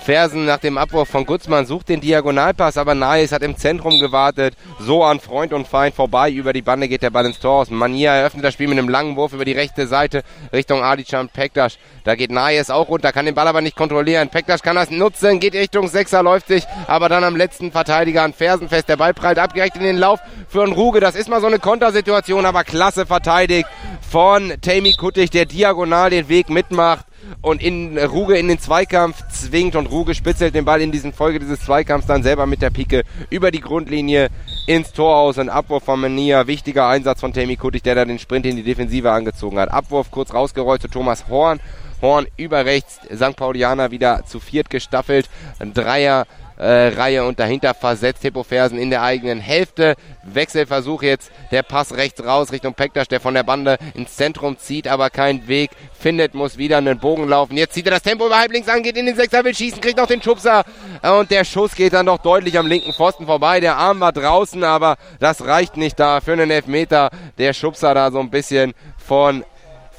Fersen nach dem Abwurf von Gutzmann sucht den Diagonalpass, aber Nais hat im Zentrum gewartet. So an Freund und Feind vorbei. Über die Bande geht der Ball ins Tor aus. Mania eröffnet das Spiel mit einem langen Wurf über die rechte Seite Richtung Adicham Pektas. Da geht Nais auch runter, kann den Ball aber nicht kontrollieren. Pektas kann das nutzen, geht Richtung Sechser, läuft sich, aber dann am letzten Verteidiger an Fersen fest. Der Ball prallt abgerecht in den Lauf für einen Ruge. Das ist mal so eine Kontersituation, aber klasse verteidigt von Tammy Kuttig, der diagonal den Weg mitmacht und in Ruge in den Zweikampf zwingt und Ruge spitzelt den Ball in diesen Folge dieses Zweikampfs dann selber mit der Pike über die Grundlinie ins Tor aus. Ein Abwurf von Mania. Wichtiger Einsatz von Tammy Kuttig, der da den Sprint in die Defensive angezogen hat. Abwurf kurz rausgerollt zu Thomas Horn. Horn über rechts. St. Paulianer wieder zu viert gestaffelt. Ein Dreier äh, Reihe und dahinter versetzt Hippo Fersen in der eigenen Hälfte. Wechselversuch jetzt, der Pass rechts raus Richtung Pektas, der von der Bande ins Zentrum zieht, aber keinen Weg findet, muss wieder einen Bogen laufen. Jetzt zieht er das Tempo über halblinks an, geht in den Sechser, will schießen, kriegt noch den Schubser und der Schuss geht dann doch deutlich am linken Pfosten vorbei. Der Arm war draußen, aber das reicht nicht da für einen Elfmeter. Der Schubser da so ein bisschen von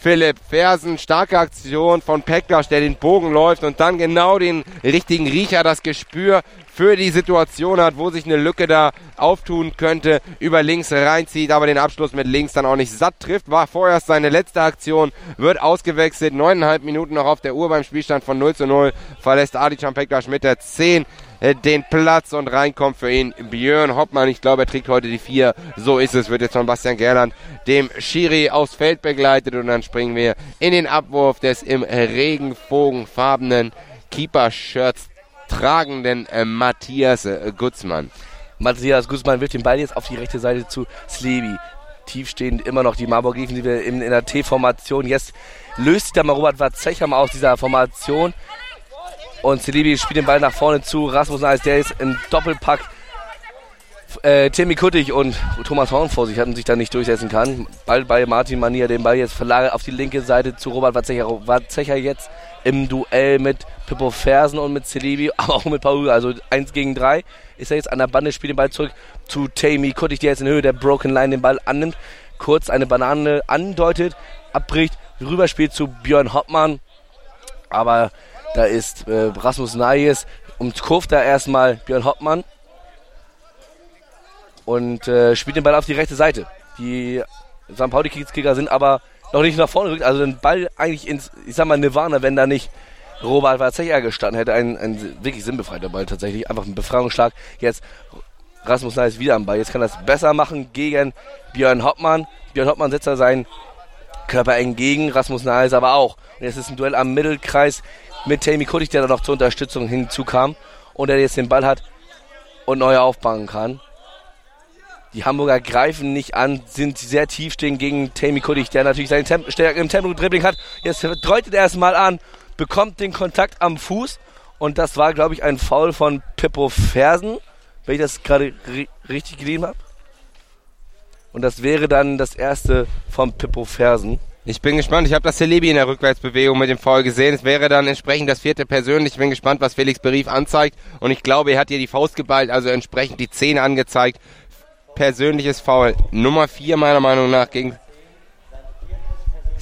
Philipp Fersen, starke Aktion von Peklas, der den Bogen läuft und dann genau den richtigen Riecher, das Gespür für die Situation hat, wo sich eine Lücke da auftun könnte, über links reinzieht, aber den Abschluss mit links dann auch nicht satt trifft, war vorerst seine letzte Aktion, wird ausgewechselt, neuneinhalb Minuten noch auf der Uhr beim Spielstand von 0 zu 0, verlässt Adi Peklas mit der 10 äh, den Platz und reinkommt für ihn Björn Hoppmann. Ich glaube, er trägt heute die vier. So ist es, wird jetzt von Bastian Gerland dem Schiri aufs Feld begleitet und dann springen wir in den Abwurf des im regenbogenfarbenen Keeper-Shirts tragenden äh, Matthias äh, Gutzmann. Matthias Gutzmann wird den Ball jetzt auf die rechte Seite zu Slebi. Tiefstehend immer noch die Marburg Defensive in, in der T-Formation. Jetzt löst sich der mal Robert Watzecham aus dieser Formation und Celebi spielt den Ball nach vorne zu. Rasmus Neis, der ist im Doppelpack. Äh, Timmy Kuttig und Thomas Horn vor sich hatten sich da nicht durchsetzen kann. Ball bei Martin Mania, den Ball jetzt verlagert auf die linke Seite zu Robert Watzecher. Watzecher jetzt im Duell mit Pippo Fersen und mit Celebi, aber auch mit Paul. Also 1 gegen 3 ist er jetzt an der Bande, spielt den Ball zurück zu Tammy Kuttig, der jetzt in Höhe der Broken Line den Ball annimmt. Kurz eine Banane andeutet, abbricht, rüberspielt zu Björn Hoppmann. Aber da ist äh, Rasmus Nayes und kurft da erstmal Björn Hoppmann und äh, spielt den Ball auf die rechte Seite. Die St. Pauli-Kicker sind aber noch nicht nach vorne gerückt. Also den Ball eigentlich ins, ich sag mal, Nirvana, wenn da nicht Robert Warzecher gestanden hätte. Ein, ein wirklich sinnbefreiter Ball tatsächlich. Einfach ein Befreiungsschlag. Jetzt Rasmus Nayes wieder am Ball. Jetzt kann er es besser machen gegen Björn Hoppmann. Björn Hoppmann setzt da seinen Körper entgegen. Rasmus Nayes aber auch. Und jetzt ist ein Duell am Mittelkreis mit Tammy Kuttig, der da noch zur Unterstützung hinzukam und der jetzt den Ball hat und neu aufbauen kann. Die Hamburger greifen nicht an, sind sehr tief stehen gegen Tammy Kuttig, der natürlich seine Temp Stärke im Tempo-Dribbling hat. Jetzt deutet er es mal an, bekommt den Kontakt am Fuß und das war, glaube ich, ein Foul von Pippo Fersen, wenn ich das gerade richtig gelesen habe. Und das wäre dann das erste von Pippo Fersen. Ich bin gespannt. Ich habe das Celebi in der Rückwärtsbewegung mit dem Foul gesehen. Es wäre dann entsprechend das vierte persönlich. Ich bin gespannt, was Felix Berief anzeigt. Und ich glaube, er hat hier die Faust geballt, also entsprechend die Zähne angezeigt. Persönliches Foul. Nummer vier meiner Meinung nach gegen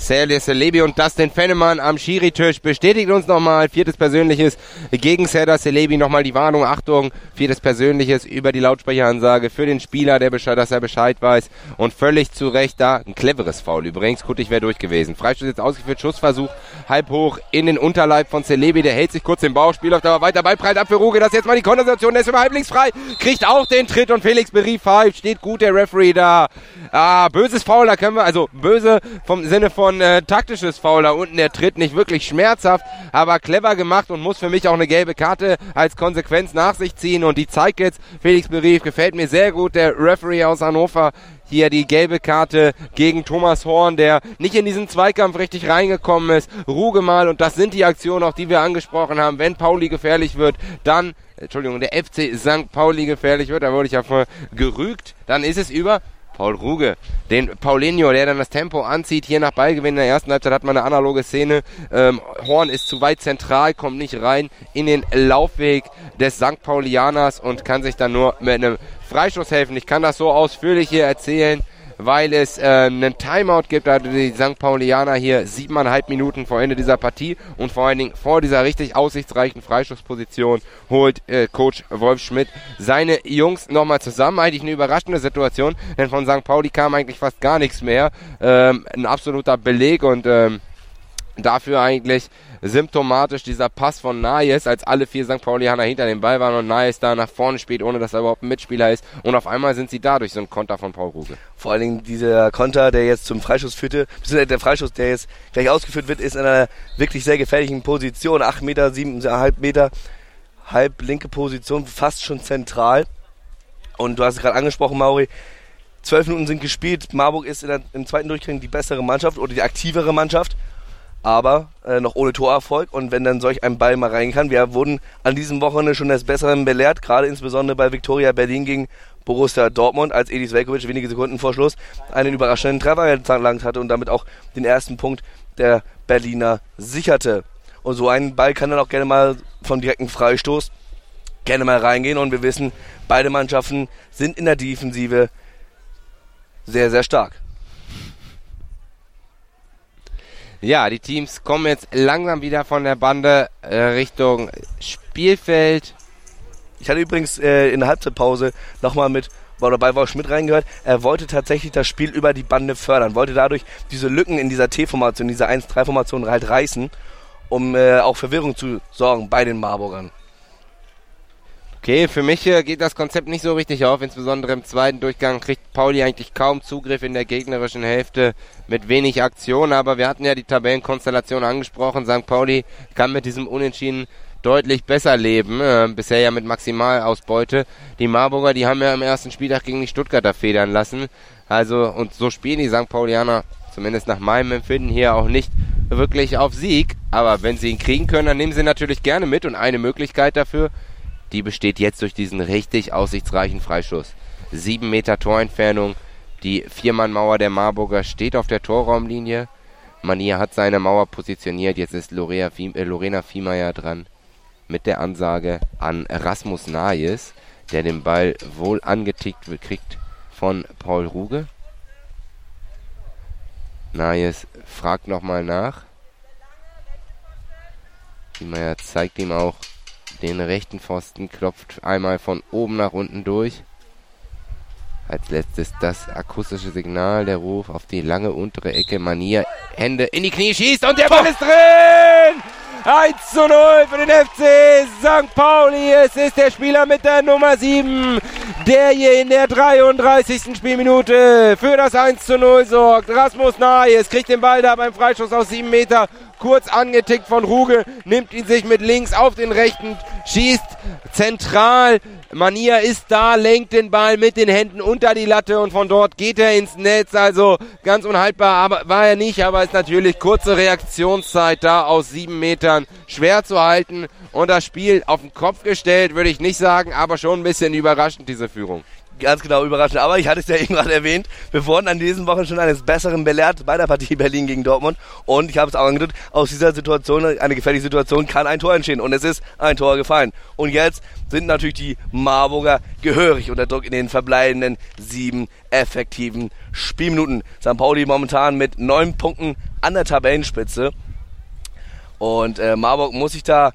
Sergej Celebi und Dustin Fennemann am Schiri-Tisch bestätigt uns nochmal viertes Persönliches gegen Serdar Celebi. Nochmal die Warnung, Achtung, viertes Persönliches über die Lautsprecheransage für den Spieler, der Bescheid, dass er Bescheid weiß und völlig zu Recht da. Ein cleveres Foul übrigens. Kuttig wäre durch gewesen. Freistoß jetzt ausgeführt, Schussversuch halb hoch in den Unterleib von Celebi. Der hält sich kurz den Bauch, Spiel läuft aber weiter, Ball prallt ab für Ruge. Das ist jetzt mal die Konversation, der ist über halblinks frei, kriegt auch den Tritt und Felix Berief pfeift. Steht gut der Referee da. Ah, böses Foul, da können wir, also böse vom Sinne von von äh, taktisches Foul da unten. Der Tritt nicht wirklich schmerzhaft, aber clever gemacht und muss für mich auch eine gelbe Karte als Konsequenz nach sich ziehen. Und die zeigt jetzt Felix Berief. Gefällt mir sehr gut. Der Referee aus Hannover hier die gelbe Karte gegen Thomas Horn, der nicht in diesen Zweikampf richtig reingekommen ist. Ruge mal und das sind die Aktionen, auch die wir angesprochen haben. Wenn Pauli gefährlich wird, dann, Entschuldigung, der FC St. Pauli gefährlich wird, da wurde ich ja voll gerügt, dann ist es über Paul Ruge, den Paulinho, der dann das Tempo anzieht, hier nach Ballgewinn in der ersten Halbzeit hat man eine analoge Szene. Ähm, Horn ist zu weit zentral, kommt nicht rein in den Laufweg des St. Paulianers und kann sich dann nur mit einem Freistoß helfen. Ich kann das so ausführlich hier erzählen weil es äh, einen Timeout gibt. Also die St. Paulianer hier siebeneinhalb Minuten vor Ende dieser Partie und vor allen Dingen vor dieser richtig aussichtsreichen Freischussposition holt äh, Coach Wolf Schmidt seine Jungs nochmal zusammen. Eigentlich eine überraschende Situation, denn von St. Pauli kam eigentlich fast gar nichts mehr. Ähm, ein absoluter Beleg und ähm, dafür eigentlich symptomatisch dieser Pass von Nayes, als alle vier St. Paulianer hinter dem Ball waren und Nayes da nach vorne spielt, ohne dass er überhaupt ein Mitspieler ist. Und auf einmal sind sie da durch so einen Konter von Paul Ruge. Vor allen Dingen dieser Konter, der jetzt zum Freischuss führte, beziehungsweise der Freischuss, der jetzt gleich ausgeführt wird, ist in einer wirklich sehr gefährlichen Position. 8 Meter, 7,5 Meter, halb linke Position, fast schon zentral. Und du hast es gerade angesprochen, Mauri, zwölf Minuten sind gespielt. Marburg ist der, im zweiten Durchgang die bessere Mannschaft oder die aktivere Mannschaft aber äh, noch ohne Torerfolg. Und wenn dann solch ein Ball mal rein kann, wir wurden an diesem Wochenende schon des Besseren belehrt, gerade insbesondere bei Viktoria Berlin gegen Borussia Dortmund, als Edis Velkovic wenige Sekunden vor Schluss einen überraschenden Treffer erlangt hatte und damit auch den ersten Punkt der Berliner sicherte. Und so ein Ball kann dann auch gerne mal vom direkten Freistoß gerne mal reingehen. Und wir wissen, beide Mannschaften sind in der Defensive sehr, sehr stark. Ja, die Teams kommen jetzt langsam wieder von der Bande äh, Richtung Spielfeld. Ich hatte übrigens äh, in der Halbzeitpause nochmal mit oder bei Wolf Schmidt reingehört, er wollte tatsächlich das Spiel über die Bande fördern, wollte dadurch diese Lücken in dieser T-Formation, dieser 1-3-Formation halt reißen, um äh, auch Verwirrung zu sorgen bei den Marburgern. Okay, für mich äh, geht das Konzept nicht so richtig auf. Insbesondere im zweiten Durchgang kriegt Pauli eigentlich kaum Zugriff in der gegnerischen Hälfte mit wenig Aktion. Aber wir hatten ja die Tabellenkonstellation angesprochen. St. Pauli kann mit diesem Unentschieden deutlich besser leben. Äh, bisher ja mit Maximalausbeute. Die Marburger, die haben ja im ersten Spieltag gegen die Stuttgarter federn lassen. Also, und so spielen die St. Paulianer, zumindest nach meinem Empfinden hier, auch nicht wirklich auf Sieg. Aber wenn sie ihn kriegen können, dann nehmen sie natürlich gerne mit. Und eine Möglichkeit dafür die besteht jetzt durch diesen richtig aussichtsreichen Freischuss. Sieben Meter Torentfernung. Die Viermannmauer der Marburger steht auf der Torraumlinie. Mania hat seine Mauer positioniert. Jetzt ist Lorena, äh, Lorena Viehmeier dran mit der Ansage an Rasmus Nayes, der den Ball wohl angetickt kriegt von Paul Ruge. Nayes fragt nochmal nach. Viehmeier zeigt ihm auch den rechten Pfosten, klopft einmal von oben nach unten durch. Als letztes das akustische Signal, der Ruf auf die lange untere Ecke. Manier, Hände in die Knie schießt und der Ball ist drin! 1 zu 0 für den FC St. Pauli. Es ist der Spieler mit der Nummer 7, der hier in der 33. Spielminute für das 1 zu 0 sorgt. Rasmus Nahes kriegt den Ball da beim Freischuss aus 7 Meter kurz angetickt von Ruge, nimmt ihn sich mit links auf den rechten, schießt zentral. Mania ist da, lenkt den Ball mit den Händen unter die Latte und von dort geht er ins Netz. Also ganz unhaltbar, aber war er nicht, aber ist natürlich kurze Reaktionszeit da aus sieben Metern schwer zu halten und das Spiel auf den Kopf gestellt, würde ich nicht sagen, aber schon ein bisschen überraschend diese Führung ganz genau überraschend. Aber ich hatte es ja eben gerade erwähnt, wir wurden an diesen Wochen schon eines Besseren belehrt bei der Partie Berlin gegen Dortmund. Und ich habe es auch angedeutet, aus dieser Situation, eine gefährliche Situation, kann ein Tor entstehen. Und es ist ein Tor gefallen. Und jetzt sind natürlich die Marburger gehörig unter Druck in den verbleibenden sieben effektiven Spielminuten. St. Pauli momentan mit neun Punkten an der Tabellenspitze. Und äh, Marburg muss sich da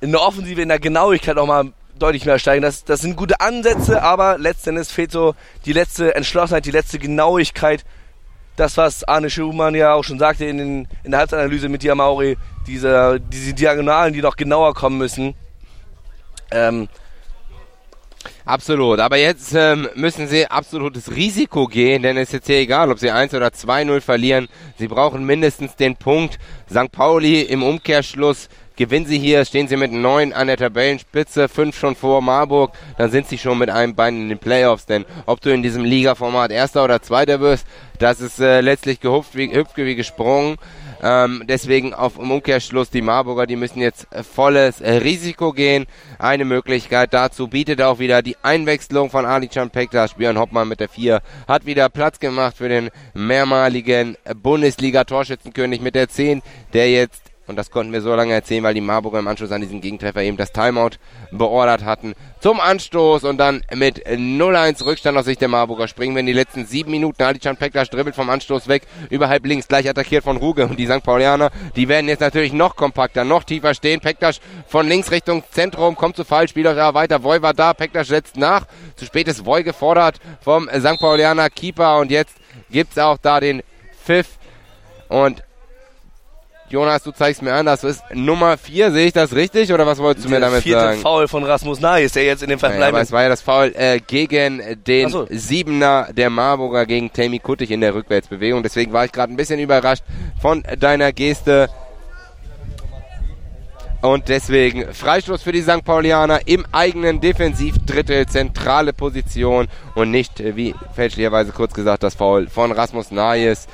in der Offensive, in der Genauigkeit auch mal deutlich mehr steigen. Das, das sind gute Ansätze, aber letztendlich fehlt so die letzte Entschlossenheit, die letzte Genauigkeit. Das, was Arne Schumann ja auch schon sagte in, den, in der Halbzeitanalyse mit Diamauri, diese, diese Diagonalen, die noch genauer kommen müssen. Ähm, Absolut, aber jetzt ähm, müssen sie absolutes Risiko gehen, denn es ist jetzt hier egal, ob sie 1 oder 2-0 verlieren. Sie brauchen mindestens den Punkt. St. Pauli im Umkehrschluss Gewinnen sie hier, stehen sie mit neun an der Tabellenspitze, fünf schon vor Marburg, dann sind sie schon mit einem Bein in den Playoffs. Denn ob du in diesem Liga-Format Erster oder Zweiter wirst, das ist äh, letztlich gehüpft wie, hüpft wie gesprungen. Ähm, deswegen auf Umkehrschluss die Marburger, die müssen jetzt volles äh, Risiko gehen. Eine Möglichkeit dazu bietet auch wieder die Einwechslung von Ali Can Pektas. Björn Hoppmann mit der 4 hat wieder Platz gemacht für den mehrmaligen Bundesliga-Torschützenkönig mit der 10, der jetzt und das konnten wir so lange erzählen, weil die Marburger im Anschluss an diesen Gegentreffer eben das Timeout beordert hatten. Zum Anstoß und dann mit 0-1 Rückstand aus Sicht der Marburger springen wir in die letzten sieben Minuten. Alican Peklas dribbelt vom Anstoß weg, überhalb links, gleich attackiert von Ruge. Und die St. Paulianer, die werden jetzt natürlich noch kompakter, noch tiefer stehen. Pektas von links Richtung Zentrum, kommt zu Fall, spielt auch da weiter. Voy war da, Pektas setzt nach. Zu spät ist Voy gefordert vom St. Paulianer Keeper. Und jetzt gibt's auch da den Pfiff. Und Jonas, du zeigst mir an, das ist Nummer 4. Sehe ich das richtig oder was wolltest du mir damit vierte sagen? Foul von Rasmus Nais, der jetzt in dem Naja, aber verbleibenden es war ja das Foul äh, gegen den so. Siebener der Marburger gegen Tammy Kuttig in der Rückwärtsbewegung. Deswegen war ich gerade ein bisschen überrascht von deiner Geste. Und deswegen Freistoß für die St. Paulianer im eigenen Defensivdrittel, zentrale Position und nicht, wie fälschlicherweise kurz gesagt, das Foul von Rasmus Nayes.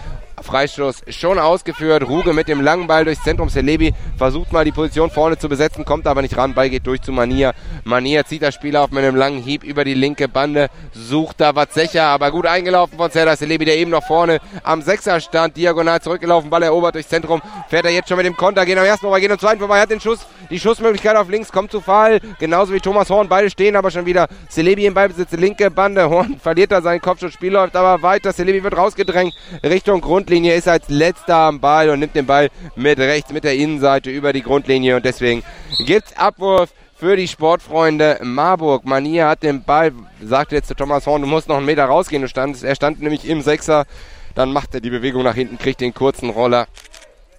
Freistoß schon ausgeführt. Ruge mit dem langen Ball durchs Zentrum. Celebi versucht mal die Position vorne zu besetzen, kommt aber nicht ran. Ball geht durch zu Mania. Mania zieht das Spiel auf mit einem langen Hieb über die linke Bande. Sucht da Watzecher, aber gut eingelaufen von Serdar Celebi, der eben noch vorne am Sechser stand. Diagonal zurückgelaufen. Ball erobert durchs Zentrum. Fährt er jetzt schon mit dem Konter. Geht am ersten vorbei, geht am zweiten vorbei. Hat den Schuss, die Schussmöglichkeit auf links. Kommt zu Fall. Genauso wie Thomas Horn. Beide stehen aber schon wieder. Celebi im Ballbesitz. Linke Bande. Horn verliert da seinen Kopfschuss. Spiel läuft aber weiter. Celebi wird rausgedrängt. Richtung Grundlinie ist als letzter am Ball und nimmt den Ball mit rechts mit der Innenseite über die Grundlinie und deswegen gibt's Abwurf für die Sportfreunde Marburg. Mania hat den Ball, sagte jetzt zu Thomas Horn, du musst noch einen Meter rausgehen. Du standest, er stand nämlich im Sechser. Dann macht er die Bewegung nach hinten, kriegt den kurzen Roller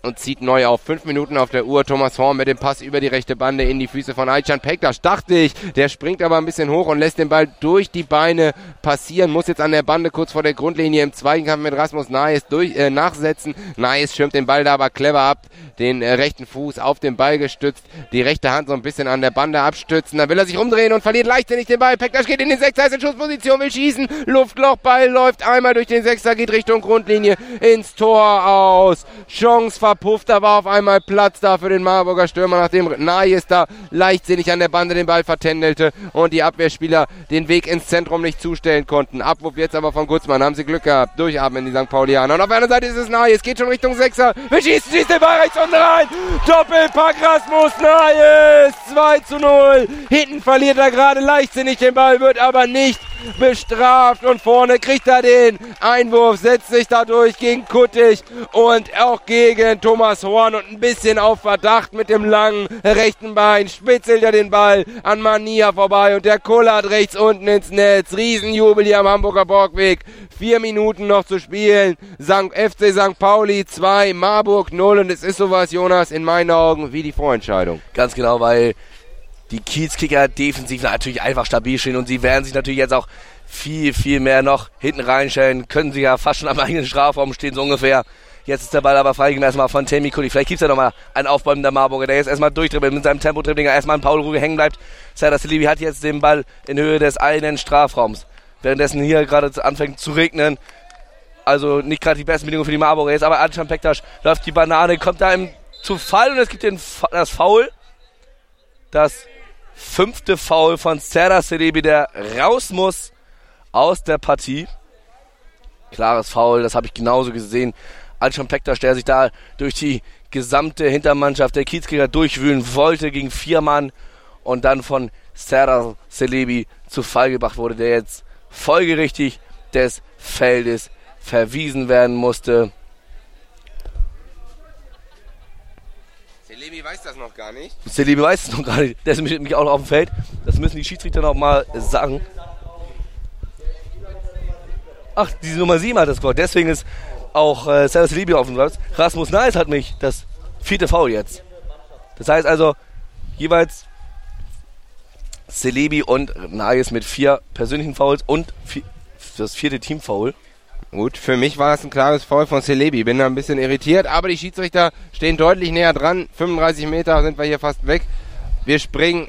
und zieht neu auf. Fünf Minuten auf der Uhr. Thomas Horn mit dem Pass über die rechte Bande in die Füße von Aichan Pektas. Dachte ich, der springt aber ein bisschen hoch und lässt den Ball durch die Beine passieren. Muss jetzt an der Bande kurz vor der Grundlinie im Zweikampf mit Rasmus Naes durch, äh, nachsetzen. Naes schirmt den Ball da aber clever ab. Den äh, rechten Fuß auf den Ball gestützt. Die rechte Hand so ein bisschen an der Bande abstützen. Dann will er sich umdrehen und verliert leichtsinnig den Ball. Pektas geht in den Sechser, ist in Schussposition, will schießen. Luftloch, Ball läuft einmal durch den Sechser, geht Richtung Grundlinie ins Tor aus. Chance verpufft, da war auf einmal Platz da für den Marburger Stürmer, nachdem Nayes da leichtsinnig an der Bande den Ball vertändelte und die Abwehrspieler den Weg ins Zentrum nicht zustellen konnten. Abwurf jetzt aber von Gutzmann, haben sie Glück gehabt. Durchatmen die St. Paulianer. Und auf anderen Seite ist es Nayes, geht schon Richtung Sechser. Wir schießen, schießt den Ball rechts unten rein. Doppelpack Rasmus Nayes, 2 zu 0. Hinten verliert er gerade leichtsinnig den Ball, wird aber nicht bestraft und vorne kriegt er den Einwurf, setzt sich dadurch gegen Kuttig und auch gegen Thomas Horn und ein bisschen auf Verdacht mit dem langen rechten Bein spitzelt er den Ball an Mania vorbei und der kullert rechts unten ins Netz. Riesenjubel hier am Hamburger Borgweg. Vier Minuten noch zu spielen. St. FC St. Pauli 2, Marburg 0 und es ist sowas, Jonas, in meinen Augen wie die Vorentscheidung. Ganz genau, weil die Kiezkicker defensiv natürlich einfach stabil stehen und sie werden sich natürlich jetzt auch viel, viel mehr noch hinten reinstellen. Können sie ja fast schon am eigenen Strafraum stehen, so ungefähr. Jetzt ist der Ball aber freigegeben erstmal von Tammy Kuli. Vielleicht gibt's ja nochmal einen Aufbäumen der Marburger, der jetzt erstmal durchdribbelt mit seinem Tempo-Dribbling, erstmal an Paul Ruge hängen bleibt. Serdar Selibi hat jetzt den Ball in Höhe des eigenen Strafraums. Währenddessen hier gerade anfängt zu regnen. Also nicht gerade die besten Bedingungen für die Marburger jetzt, aber Adjan Pektas läuft die Banane, kommt da im, zu Fall und es gibt den, das Foul. Das fünfte Foul von Serdar Selibi, der raus muss aus der Partie. Klares Foul, das habe ich genauso gesehen. Alshon Pektas, der sich da durch die gesamte Hintermannschaft der Kiezkrieger durchwühlen wollte gegen vier Mann und dann von Serdar Selebi zu Fall gebracht wurde, der jetzt folgerichtig des Feldes verwiesen werden musste. Celebi weiß das noch gar nicht. Selebi weiß es noch gar nicht. Der ist nämlich auch noch auf dem Feld. Das müssen die Schiedsrichter noch mal sagen. Ach, diese Nummer 7 hat das Goal. Deswegen ist auch äh, Serdar Selebi auf dem Platz. Rasmus Neis hat mich das vierte Foul jetzt. Das heißt also jeweils Celebi und Nagis mit vier persönlichen Fouls und vi- das vierte Teamfoul. Gut, für mich war es ein klares Foul von Celebi. Bin da ein bisschen irritiert, aber die Schiedsrichter stehen deutlich näher dran. 35 Meter sind wir hier fast weg. Wir springen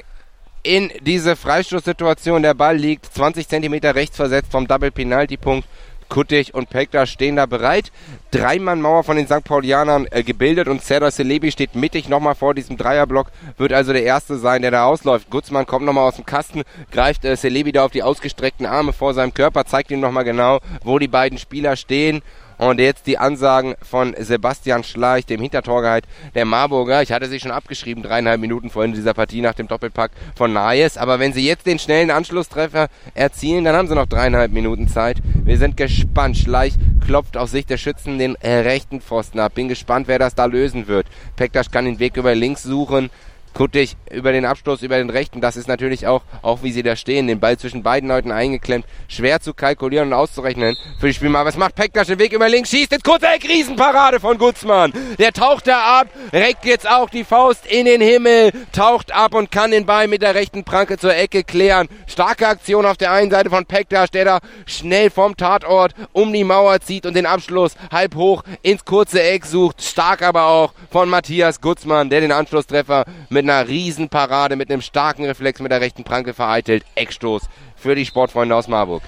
in diese Freistoßsituation. Der Ball liegt 20 Zentimeter rechts versetzt vom Double-Penalty-Punkt. Kuttig und Pekta stehen da bereit. Dreimann-Mauer von den St. Paulianern äh, gebildet und Serdar Celebi steht mittig nochmal vor diesem Dreierblock. Wird also der Erste sein, der da ausläuft. Gutzmann kommt nochmal aus dem Kasten, greift äh, Celebi da auf die ausgestreckten Arme vor seinem Körper, zeigt ihm nochmal genau, wo die beiden Spieler stehen. Und jetzt die Ansagen von Sebastian Schleich, dem Hintertorgehalt der Marburger. Ich hatte sie schon abgeschrieben, dreieinhalb Minuten vor Ende dieser Partie nach dem Doppelpack von Nayes. Aber wenn sie jetzt den schnellen Anschlusstreffer erzielen, dann haben sie noch dreieinhalb Minuten Zeit. Wir sind gespannt. Schleich klopft aus Sicht der Schützen den äh, rechten Pfosten ab. Bin gespannt, wer das da lösen wird. Pektas kann den Weg über links suchen. Kuttig über den Abstoß, über den rechten. Das ist natürlich auch, auch wie sie da stehen, den Ball zwischen beiden Leuten eingeklemmt. Schwer zu kalkulieren und auszurechnen für die Spielmacher. Was macht Pektas den Weg über links? Schießt jetzt weg. Riesenparade von Gutzmann. Der taucht da ab, reckt jetzt auch die Faust in den Himmel, taucht ab und kann den Ball mit der rechten Pranke zur Ecke klären. Starke Aktion auf der einen Seite von Pektas, der da schnell vom Tatort um die Mauer zieht und den Abschluss halb hoch ins kurze Eck sucht. Stark aber auch von Matthias Gutzmann, der den Anschlusstreffer mit einer Riesenparade, mit einem starken Reflex mit der rechten Pranke vereitelt. Eckstoß für die Sportfreunde aus Marburg.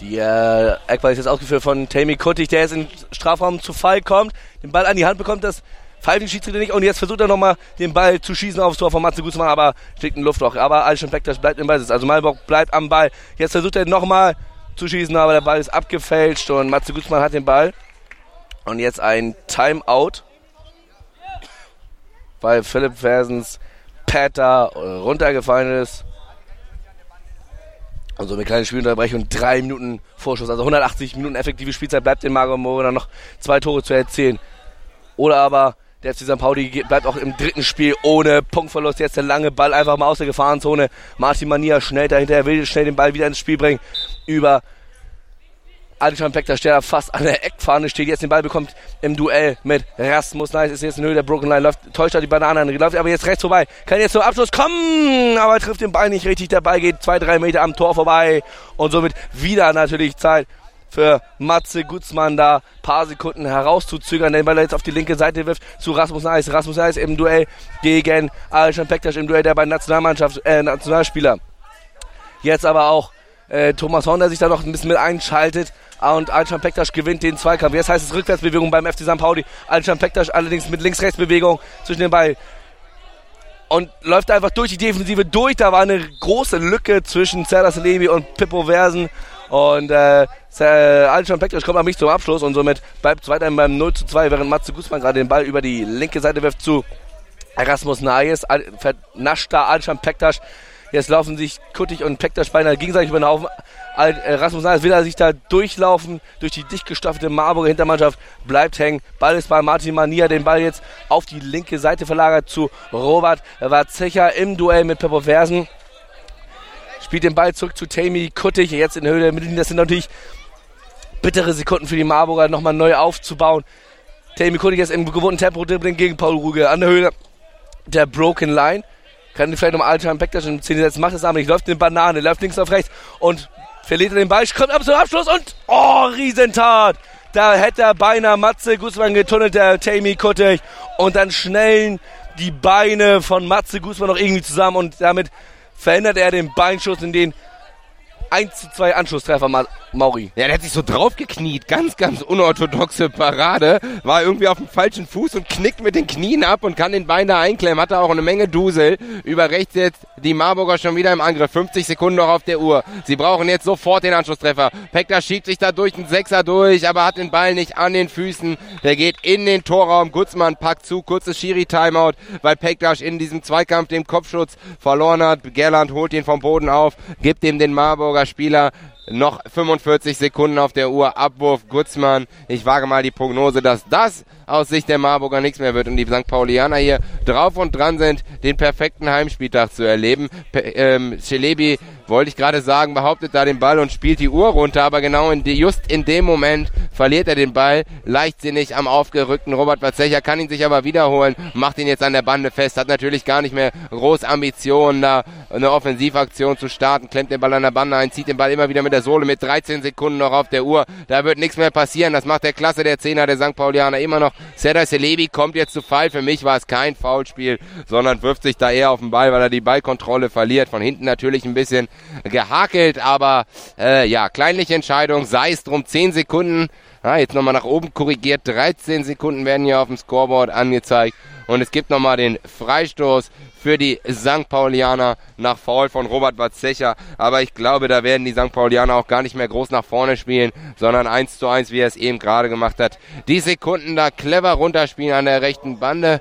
Die äh, ist jetzt ausgeführt von Tammy Kuttig, der jetzt den Strafraum zu Fall kommt, den Ball an die Hand bekommt, das pfeift den Schiedsrichter nicht und jetzt versucht er nochmal den Ball zu schießen aufs Tor von Matze Gutzmann, aber schlägt in Luftloch. Aber Alschen Plektas bleibt im Ballsitz, also Malbock bleibt am Ball. Jetzt versucht er nochmal zu schießen, aber der Ball ist abgefälscht und Matze Gutzmann hat den Ball. Und jetzt ein Timeout, weil Philipp Versens Pater runtergefallen ist. Also eine kleine Spielunterbrechung, drei Minuten Vorschuss, also 180 Minuten effektive Spielzeit bleibt in Mario Morena noch zwei Tore zu erzielen. Oder aber der FC St. Pauli bleibt auch im dritten Spiel ohne Punktverlust. Jetzt der lange Ball einfach mal aus der Gefahrenzone. Martin Mania schnell dahinter, er will schnell den Ball wieder ins Spiel bringen. Über Alexander Pektas, der fast an der Eckfahne steht, jetzt den Ball bekommt im Duell mit Rasmus Nice, ist jetzt in Höhe der Broken Line, läuft, täuscht er die Banane an, läuft aber jetzt rechts vorbei, kann jetzt zum Abschluss kommen, aber trifft den Ball nicht richtig, der Ball geht zwei, drei Meter am Tor vorbei und somit wieder natürlich Zeit für Matze Gutzmann da paar Sekunden herauszuzögern, den Ball jetzt auf die linke Seite wirft zu Rasmus Nice. Rasmus Nice im Duell gegen Alexander Pektas im Duell der beiden Nationalmannschaft, äh, Nationalspieler. Jetzt aber auch äh, Thomas Horn, der sich da noch ein bisschen mit einschaltet und Alcan Pektas gewinnt den Zweikampf. Jetzt heißt es Rückwärtsbewegung beim FC St. Pauli. Alcan Pektas allerdings mit Links-Rechts-Bewegung zwischen den Ball und läuft einfach durch die Defensive durch. Da war eine große Lücke zwischen Serdas Levi und Pippo Versen. Und äh, Alcan Pektas kommt aber nicht zum Abschluss und somit bleibt es weiterhin beim 0 zu 2, während Matze Guzman gerade den Ball über die linke Seite wirft zu Erasmus Nayes. Vernascht da Alcan Pektas. Jetzt laufen sich Kuttig und Pektas beinahe gegenseitig über den Haufen. Äh, Rasmus Nahles will er sich da durchlaufen durch die dicht gestaffelte Marburger Hintermannschaft, bleibt hängen. Ball ist bei Martin Mania, den Ball jetzt auf die linke Seite verlagert zu Robert Warzecher im Duell mit Peppo Versen. Spielt den Ball zurück zu Tammy Kuttig, jetzt in der Höhe der Mittellinie. Das sind natürlich bittere Sekunden für die Marburger, nochmal neu aufzubauen. Tammy Kuttig jetzt im gewohnten Tempo dribbling gegen Paul Ruge an der Höhe der Broken Line. Kann vielleicht nochmal Altan Bektas in 10 setzen, macht es aber nicht. Läuft in Banane, läuft links auf rechts und verliert er den Ball, kommt ab zum Abschluss und oh, Riesentat! Da hätte er beinahe Matze Guzman getunnelt, der Tammy Kuttig. Und dann schnellen die Beine von Matze Guzman noch irgendwie zusammen und damit verändert er den Beinschuss in den 1 zu 2 Anschlusstreffer, Mauri. Ja, der hat sich so draufgekniet. Ganz, ganz unorthodoxe Parade. War irgendwie auf dem falschen Fuß und knickt mit den Knien ab und kann den Bein da einklemmen. Hatte auch eine Menge Dusel. Über rechts jetzt die Marburger schon wieder im Angriff. 50 Sekunden noch auf der Uhr. Sie brauchen jetzt sofort den Anschlusstreffer. Pekta schiebt sich da durch den Sechser durch, aber hat den Ball nicht an den Füßen. Der geht in den Torraum. Gutzmann packt zu. Kurzes Schiri-Timeout, weil Pektasch in diesem Zweikampf den Kopfschutz verloren hat. Gerland holt ihn vom Boden auf, gibt ihm den Marburger Spieler noch 45 Sekunden auf der Uhr. Abwurf Gutzmann. Ich wage mal die Prognose, dass das aus Sicht der Marburger nichts mehr wird und die St. Paulianer hier drauf und dran sind, den perfekten Heimspieltag zu erleben. Pe ähm, Celebi, wollte ich gerade sagen, behauptet da den Ball und spielt die Uhr runter, aber genau in die, just in dem Moment verliert er den Ball, leichtsinnig am aufgerückten Robert Verzecher, kann ihn sich aber wiederholen, macht ihn jetzt an der Bande fest, hat natürlich gar nicht mehr groß Ambitionen, da eine Offensivaktion zu starten, klemmt den Ball an der Bande ein, zieht den Ball immer wieder mit der Sohle mit 13 Sekunden noch auf der Uhr, da wird nichts mehr passieren, das macht der Klasse der Zehner der St. Paulianer immer noch Serdar Selebi kommt jetzt zu Fall. Für mich war es kein Foulspiel, sondern wirft sich da eher auf den Ball, weil er die Ballkontrolle verliert. Von hinten natürlich ein bisschen gehakelt, aber äh, ja, kleinliche Entscheidung, sei es drum, 10 Sekunden. Ah, jetzt nochmal nach oben korrigiert, 13 Sekunden werden hier auf dem Scoreboard angezeigt. Und es gibt nochmal den Freistoß für die St. Paulianer nach Foul von Robert Watzecher. Aber ich glaube, da werden die St. Paulianer auch gar nicht mehr groß nach vorne spielen, sondern 1 zu 1, wie er es eben gerade gemacht hat. Die Sekunden da clever runterspielen an der rechten Bande.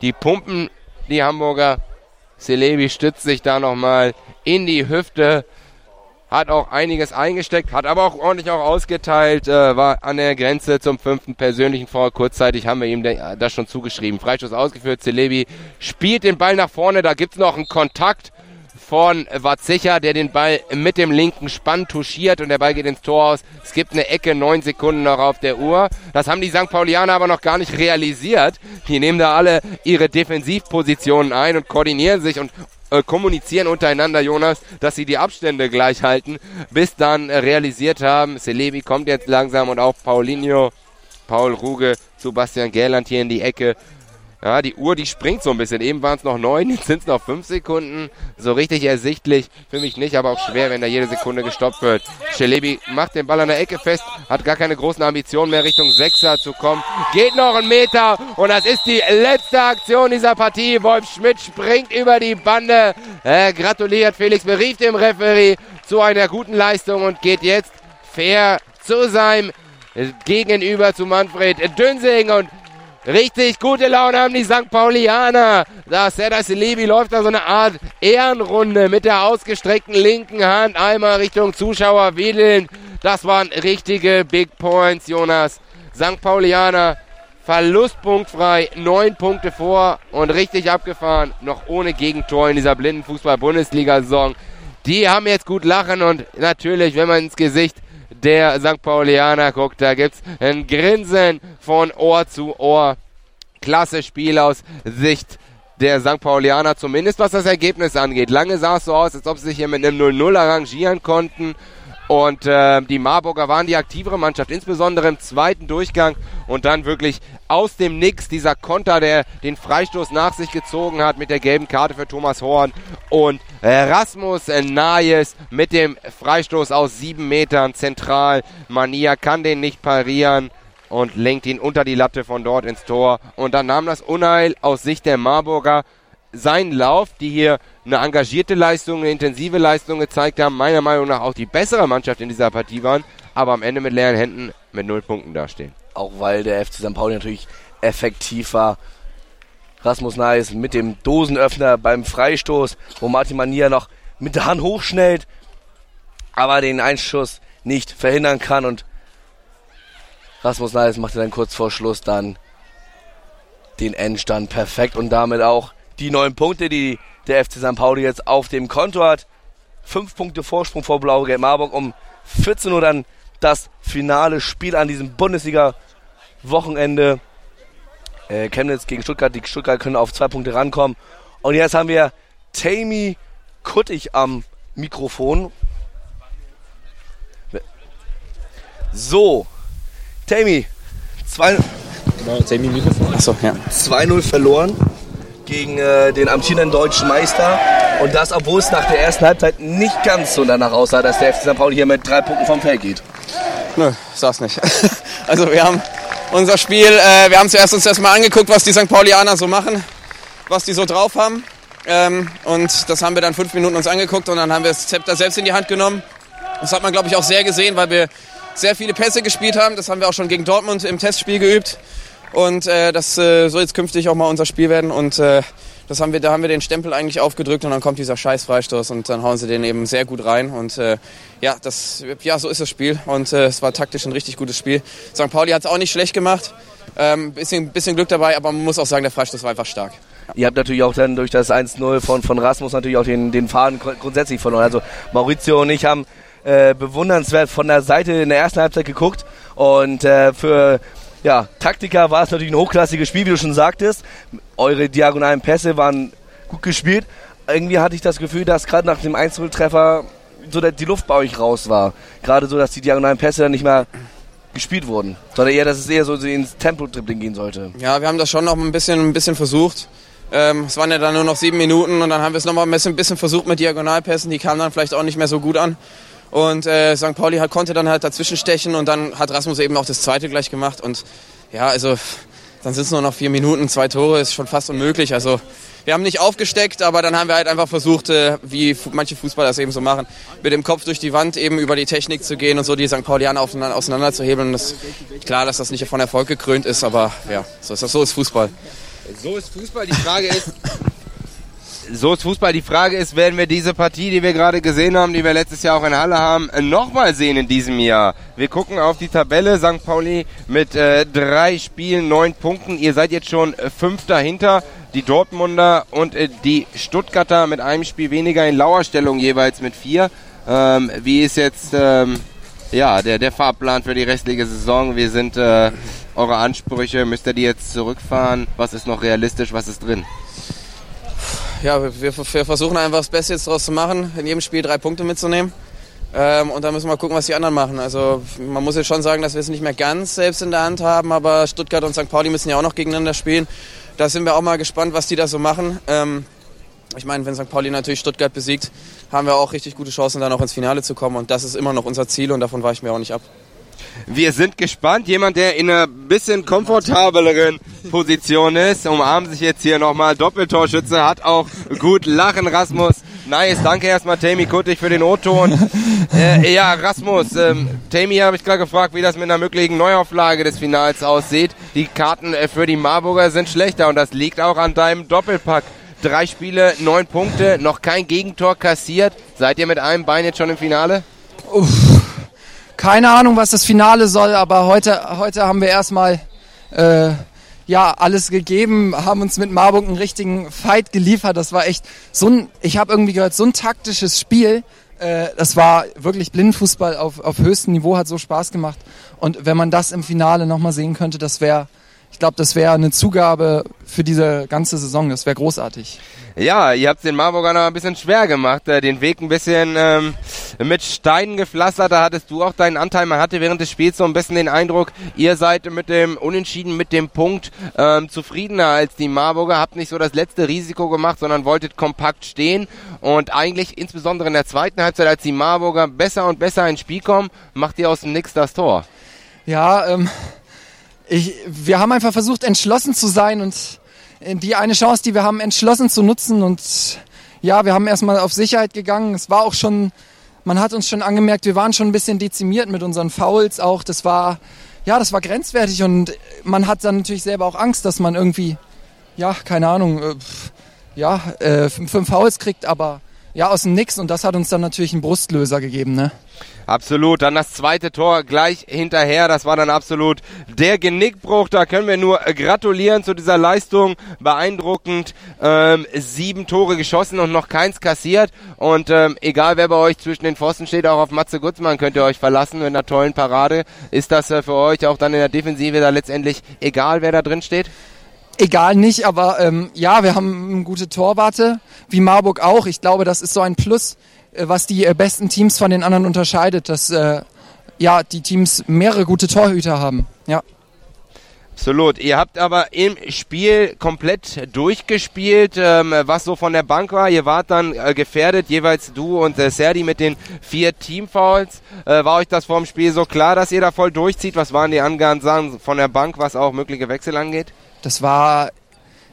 Die pumpen die Hamburger. Celebi stützt sich da nochmal in die Hüfte. hat auch einiges eingesteckt, hat aber auch ordentlich auch ausgeteilt, äh, war an der Grenze zum fünften persönlichen Foul. Kurzzeitig haben wir ihm das schon zugeschrieben. Freistoß ausgeführt, Celebi spielt den Ball nach vorne, da gibt's noch einen Kontakt von Watzicher, der den Ball mit dem linken Spann touchiert und der Ball geht ins Tor aus. Es gibt eine Ecke, neun Sekunden noch auf der Uhr. Das haben die St. Paulianer aber noch gar nicht realisiert. Die nehmen da alle ihre Defensivpositionen ein und koordinieren sich und äh, kommunizieren untereinander, Jonas, dass sie die Abstände gleich halten, bis dann äh, realisiert haben, Celebi kommt jetzt langsam und auch Paulinho, Paul Ruge zu Bastian Gäland hier in die Ecke ja, die Uhr, die springt so ein bisschen. Eben waren es noch neun, jetzt sind es noch fünf Sekunden. So richtig ersichtlich für mich nicht, aber auch schwer, wenn da jede Sekunde gestoppt wird. Schelebi macht den Ball an der Ecke fest, hat gar keine großen Ambitionen mehr Richtung Sechser zu kommen. Geht noch einen Meter und das ist die letzte Aktion dieser Partie. Wolf Schmidt springt über die Bande. Äh, gratuliert Felix berief dem Referee zu einer guten Leistung und geht jetzt fair zu seinem Gegenüber zu Manfred Dünsing und Richtig gute Laune haben die St. Paulianer. Da Serdar Selebi läuft da so eine Art Ehrenrunde mit der ausgestreckten linken Hand einmal Richtung Zuschauer wedeln. Das waren richtige Big Points, Jonas. St. Paulianer verlustpunktfrei, neun Punkte vor und richtig abgefahren, noch ohne Gegentor in dieser blinden Fußball-Bundesliga-Saison. Die haben jetzt gut lachen und natürlich, wenn man ins Gesicht der St. Paulianer guckt. Da gibt's ein Grinsen von Ohr zu Ohr. Klasse Spiel aus Sicht der St. Paulianer, zumindest was das Ergebnis angeht. Lange sah es so aus, als ob sie sich hier mit einem 0-0 arrangieren konnten. Und äh, die Marburger waren die aktivere Mannschaft, insbesondere im zweiten Durchgang. Und dann wirklich aus dem Nix dieser Konter, der den Freistoß nach sich gezogen hat mit der gelben Karte für Thomas Horn. Und Rasmus Nayes mit dem Freistoß aus sieben Metern zentral. Mania kann den nicht parieren und lenkt ihn unter die Latte von dort ins Tor. Und dann nahm das Unheil aus Sicht der Marburger seinen Lauf, die hier eine engagierte Leistung, eine intensive Leistung gezeigt haben, meiner Meinung nach auch die bessere Mannschaft in dieser Partie waren, aber am Ende mit leeren Händen mit null Punkten dastehen. Auch weil der FC St. Pauli natürlich effektiv war. Rasmus Neis mit dem Dosenöffner beim Freistoß, wo Martin Manier noch mit der Hand hochschnellt, aber den Einschuss nicht verhindern kann und Rasmus Neis machte dann kurz vor Schluss dann den Endstand perfekt und damit auch die neun Punkte, die der FC St. Pauli jetzt auf dem Konto hat. Fünf Punkte Vorsprung vor Blau-Gelb Marburg. Um 14 Uhr dann das finale Spiel an diesem Bundesliga-Wochenende. Äh, Chemnitz gegen Stuttgart. Die Stuttgart können auf zwei Punkte rankommen. Und jetzt haben wir Tammy Kuttig am Mikrofon. So, Tammy, 2-0 ja. verloren gegen äh, den amtierenden deutschen Meister. Und das, obwohl es nach der ersten Halbzeit nicht ganz so danach aussah, dass der FC St. Pauli hier mit drei Punkten vom Feld geht. Nö, sag's nicht. also wir haben unser Spiel, äh, wir haben zuerst uns erstmal angeguckt, was die St. Paulianer so machen, was die so drauf haben. Ähm, und das haben wir dann fünf Minuten uns angeguckt und dann haben wir das Zepter selbst in die Hand genommen. Das hat man, glaube ich, auch sehr gesehen, weil wir sehr viele Pässe gespielt haben. Das haben wir auch schon gegen Dortmund im Testspiel geübt. Und äh, das äh, soll jetzt künftig auch mal unser Spiel werden. Und äh, das haben wir, da haben wir den Stempel eigentlich aufgedrückt und dann kommt dieser scheiß Freistoß und dann hauen sie den eben sehr gut rein. Und äh, ja, das, ja, so ist das Spiel. Und äh, es war taktisch ein richtig gutes Spiel. St. Pauli hat es auch nicht schlecht gemacht. Ähm, bisschen, bisschen Glück dabei, aber man muss auch sagen, der Freistoß war einfach stark. Ihr habt natürlich auch dann durch das 1-0 von, von Rasmus natürlich auch den, den Faden grundsätzlich verloren. Also Maurizio und ich haben äh, bewundernswert von der Seite in der ersten Halbzeit geguckt und äh, für ja, Taktiker war es natürlich ein hochklassiges Spiel, wie du schon sagtest. Eure diagonalen Pässe waren gut gespielt. Irgendwie hatte ich das Gefühl, dass gerade nach dem 1-0-Treffer so die Luft bei euch raus war. Gerade so, dass die diagonalen Pässe dann nicht mehr gespielt wurden, sondern eher, dass es eher so ins Tempo-Dribbling gehen sollte. Ja, wir haben das schon noch ein bisschen, ein bisschen versucht. Ähm, es waren ja dann nur noch sieben Minuten und dann haben wir es nochmal ein ein bisschen versucht mit Diagonalpässen. Die kamen dann vielleicht auch nicht mehr so gut an. Und äh, St. Pauli hat, konnte dann halt dazwischen stechen und dann hat Rasmus eben auch das zweite gleich gemacht. Und ja, also dann sind es nur noch vier Minuten, zwei Tore, ist schon fast unmöglich. Also wir haben nicht aufgesteckt, aber dann haben wir halt einfach versucht, äh, wie manche Fußballer das eben so machen, mit dem Kopf durch die Wand eben über die Technik zu gehen und so die St. Paulianer auseinanderzuhebeln. Das, klar, dass das nicht von Erfolg gekrönt ist, aber ja, so ist das. So ist Fußball. So ist Fußball. Die Frage ist, so ist Fußball. Die Frage ist, werden wir diese Partie, die wir gerade gesehen haben, die wir letztes Jahr auch in Halle haben, nochmal sehen in diesem Jahr? Wir gucken auf die Tabelle. St. Pauli mit äh, drei Spielen, neun Punkten. Ihr seid jetzt schon fünf dahinter. Die Dortmunder und äh, die Stuttgarter mit einem Spiel weniger in Lauerstellung jeweils mit vier. Ähm, wie ist jetzt ähm, ja, der, der Fahrplan für die restliche Saison? Wie sind äh, eure Ansprüche? Müsst ihr die jetzt zurückfahren? Was ist noch realistisch? Was ist drin? Ja, wir, wir versuchen einfach das Beste jetzt daraus zu machen, in jedem Spiel drei Punkte mitzunehmen. Ähm, und dann müssen wir mal gucken, was die anderen machen. Also man muss jetzt schon sagen, dass wir es nicht mehr ganz selbst in der Hand haben, aber Stuttgart und St. Pauli müssen ja auch noch gegeneinander spielen. Da sind wir auch mal gespannt, was die da so machen. Ähm, ich meine, wenn St. Pauli natürlich Stuttgart besiegt, haben wir auch richtig gute Chancen, dann auch ins Finale zu kommen. Und das ist immer noch unser Ziel und davon weichen wir auch nicht ab. Wir sind gespannt. Jemand, der in einer bisschen komfortableren Position ist, umarmt sich jetzt hier nochmal. Doppeltorschütze, hat auch gut lachen, Rasmus. Nice, danke erstmal Tammy Kuttig für den O-Ton. Äh, ja, Rasmus, ähm, Tammy habe ich gerade gefragt, wie das mit einer möglichen Neuauflage des Finals aussieht. Die Karten äh, für die Marburger sind schlechter und das liegt auch an deinem Doppelpack. Drei Spiele, neun Punkte, noch kein Gegentor kassiert. Seid ihr mit einem Bein jetzt schon im Finale? Uff. Keine Ahnung, was das Finale soll, aber heute, heute haben wir erstmal äh, ja alles gegeben, haben uns mit Marburg einen richtigen Fight geliefert. Das war echt so ein, ich habe irgendwie gehört, so ein taktisches Spiel. Äh, das war wirklich Blindenfußball auf, auf höchstem Niveau, hat so Spaß gemacht. Und wenn man das im Finale nochmal sehen könnte, das wäre ich glaube, das wäre eine Zugabe für diese ganze Saison. Das wäre großartig. Ja, ihr habt den Marburger noch ein bisschen schwer gemacht, äh, den Weg ein bisschen ähm, mit Steinen gepflastert. Da hattest du auch deinen Anteil. Man hatte während des Spiels so ein bisschen den Eindruck, ihr seid mit dem Unentschieden, mit dem Punkt ähm, zufriedener als die Marburger. Habt nicht so das letzte Risiko gemacht, sondern wolltet kompakt stehen. Und eigentlich, insbesondere in der zweiten Halbzeit, als die Marburger besser und besser ins Spiel kommen, macht ihr aus dem Nix das Tor. Ja, ähm, ich, wir haben einfach versucht, entschlossen zu sein und die eine Chance, die wir haben, entschlossen zu nutzen. Und ja, wir haben erstmal auf Sicherheit gegangen. Es war auch schon, man hat uns schon angemerkt, wir waren schon ein bisschen dezimiert mit unseren Fouls auch. Das war, ja, das war grenzwertig und man hat dann natürlich selber auch Angst, dass man irgendwie, ja, keine Ahnung, äh, ja, äh, fünf Fouls kriegt, aber ja, aus dem Nix und das hat uns dann natürlich einen Brustlöser gegeben, ne? Absolut. Dann das zweite Tor gleich hinterher. Das war dann absolut der Genickbruch. Da können wir nur gratulieren zu dieser Leistung. Beeindruckend. Ähm, sieben Tore geschossen und noch keins kassiert. Und ähm, egal wer bei euch zwischen den Pfosten steht, auch auf Matze Gutzmann könnt ihr euch verlassen mit einer tollen Parade. Ist das äh, für euch auch dann in der Defensive da letztendlich egal, wer da drin steht? Egal nicht, aber ähm, ja, wir haben gute Torwarte, wie Marburg auch. Ich glaube, das ist so ein Plus, äh, was die äh, besten Teams von den anderen unterscheidet, dass äh, ja die Teams mehrere gute Torhüter haben. Ja. Absolut. Ihr habt aber im Spiel komplett durchgespielt, ähm, was so von der Bank war. Ihr wart dann äh, gefährdet, jeweils du und äh, Serdi mit den vier Teamfouls. Äh, war euch das vor dem Spiel so klar, dass ihr da voll durchzieht? Was waren die Angaben von der Bank, was auch mögliche Wechsel angeht? Das war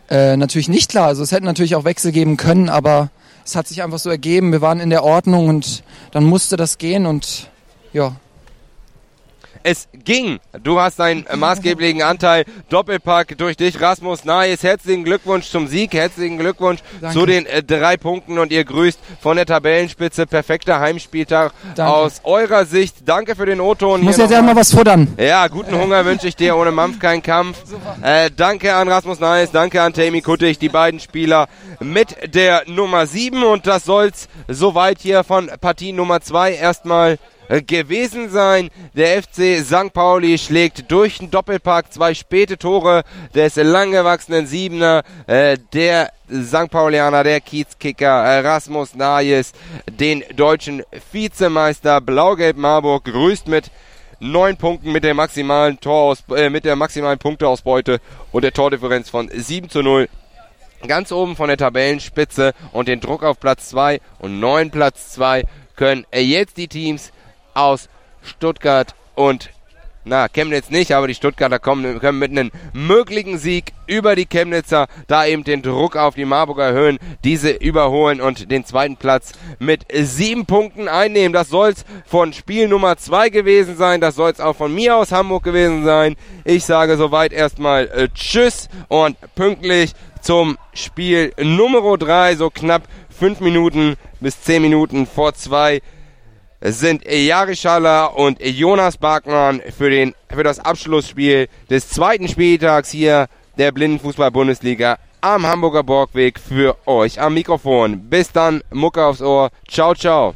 äh, natürlich nicht klar. Also es hätte natürlich auch Wechsel geben können, aber es hat sich einfach so ergeben. Wir waren in der Ordnung und dann musste das gehen und ja. Es ging. Du hast einen maßgeblichen Anteil. Doppelpack durch dich, Rasmus Nayes. Herzlichen Glückwunsch zum Sieg. Herzlichen Glückwunsch Danke. zu den äh, drei Punkten und ihr grüßt von der Tabellenspitze. Perfekter Heimspieltag Danke. aus eurer Sicht. Danke für den O-Ton. Ich muss jetzt erstmal was futtern. Ja, guten Hunger wünsche ich dir. Ohne Mampf kein Kampf. Äh, danke an Rasmus Nayes. Danke an Tammy Kuttig, die beiden Spieler mit der Nummer 7. Und das soll's soweit hier von Partie Nummer 2 erstmal gewesen sein. Der FC St. Pauli schlägt durch den Doppelpack zwei späte Tore des langgewachsenen Siebener, äh, der St. Paulianer, der Kiezkicker Rasmus Nayes, den deutschen Vizemeister Blau-Gelb Marburg grüßt mit neun Punkten mit der maximalen Toraus, äh, mit der maximalen Punkteausbeute und der Tordifferenz von 7 zu 0 ganz oben von der Tabellenspitze und den Druck auf Platz 2 und neun Platz 2 können jetzt die Teams aus Stuttgart und na, Chemnitz nicht, aber die Stuttgarter kommen, können mit einem möglichen Sieg über die Chemnitzer da eben den Druck auf die Marburger erhöhen, diese überholen und den zweiten Platz mit sieben Punkten einnehmen. Das soll's von Spiel Nummer zwei gewesen sein. Das soll's auch von mir aus Hamburg gewesen sein. Ich sage soweit erstmal äh, Tschüss und pünktlich zum Spiel Nummer 3, so knapp 5 Minuten bis 10 Minuten vor 2 sind Jari Schaller und Jonas Barkmann für, den, für das Abschlussspiel des zweiten Spieltags hier der Blindenfußball-Bundesliga am Hamburger Borgweg für euch am Mikrofon. Bis dann, Mucke aufs Ohr. Ciao, ciao.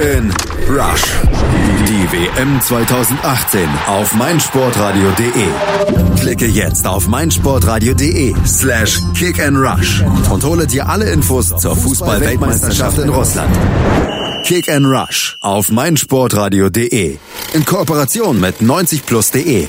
in Rush. Die WM 2018 auf meinsportradio.de. Klicke jetzt auf meinsportradio.de slash kick and rush und hole dir alle Infos zur Fußball-Weltmeisterschaft in Russland. Kick and Rush auf meinsportradio.de in Kooperation mit 90plus.de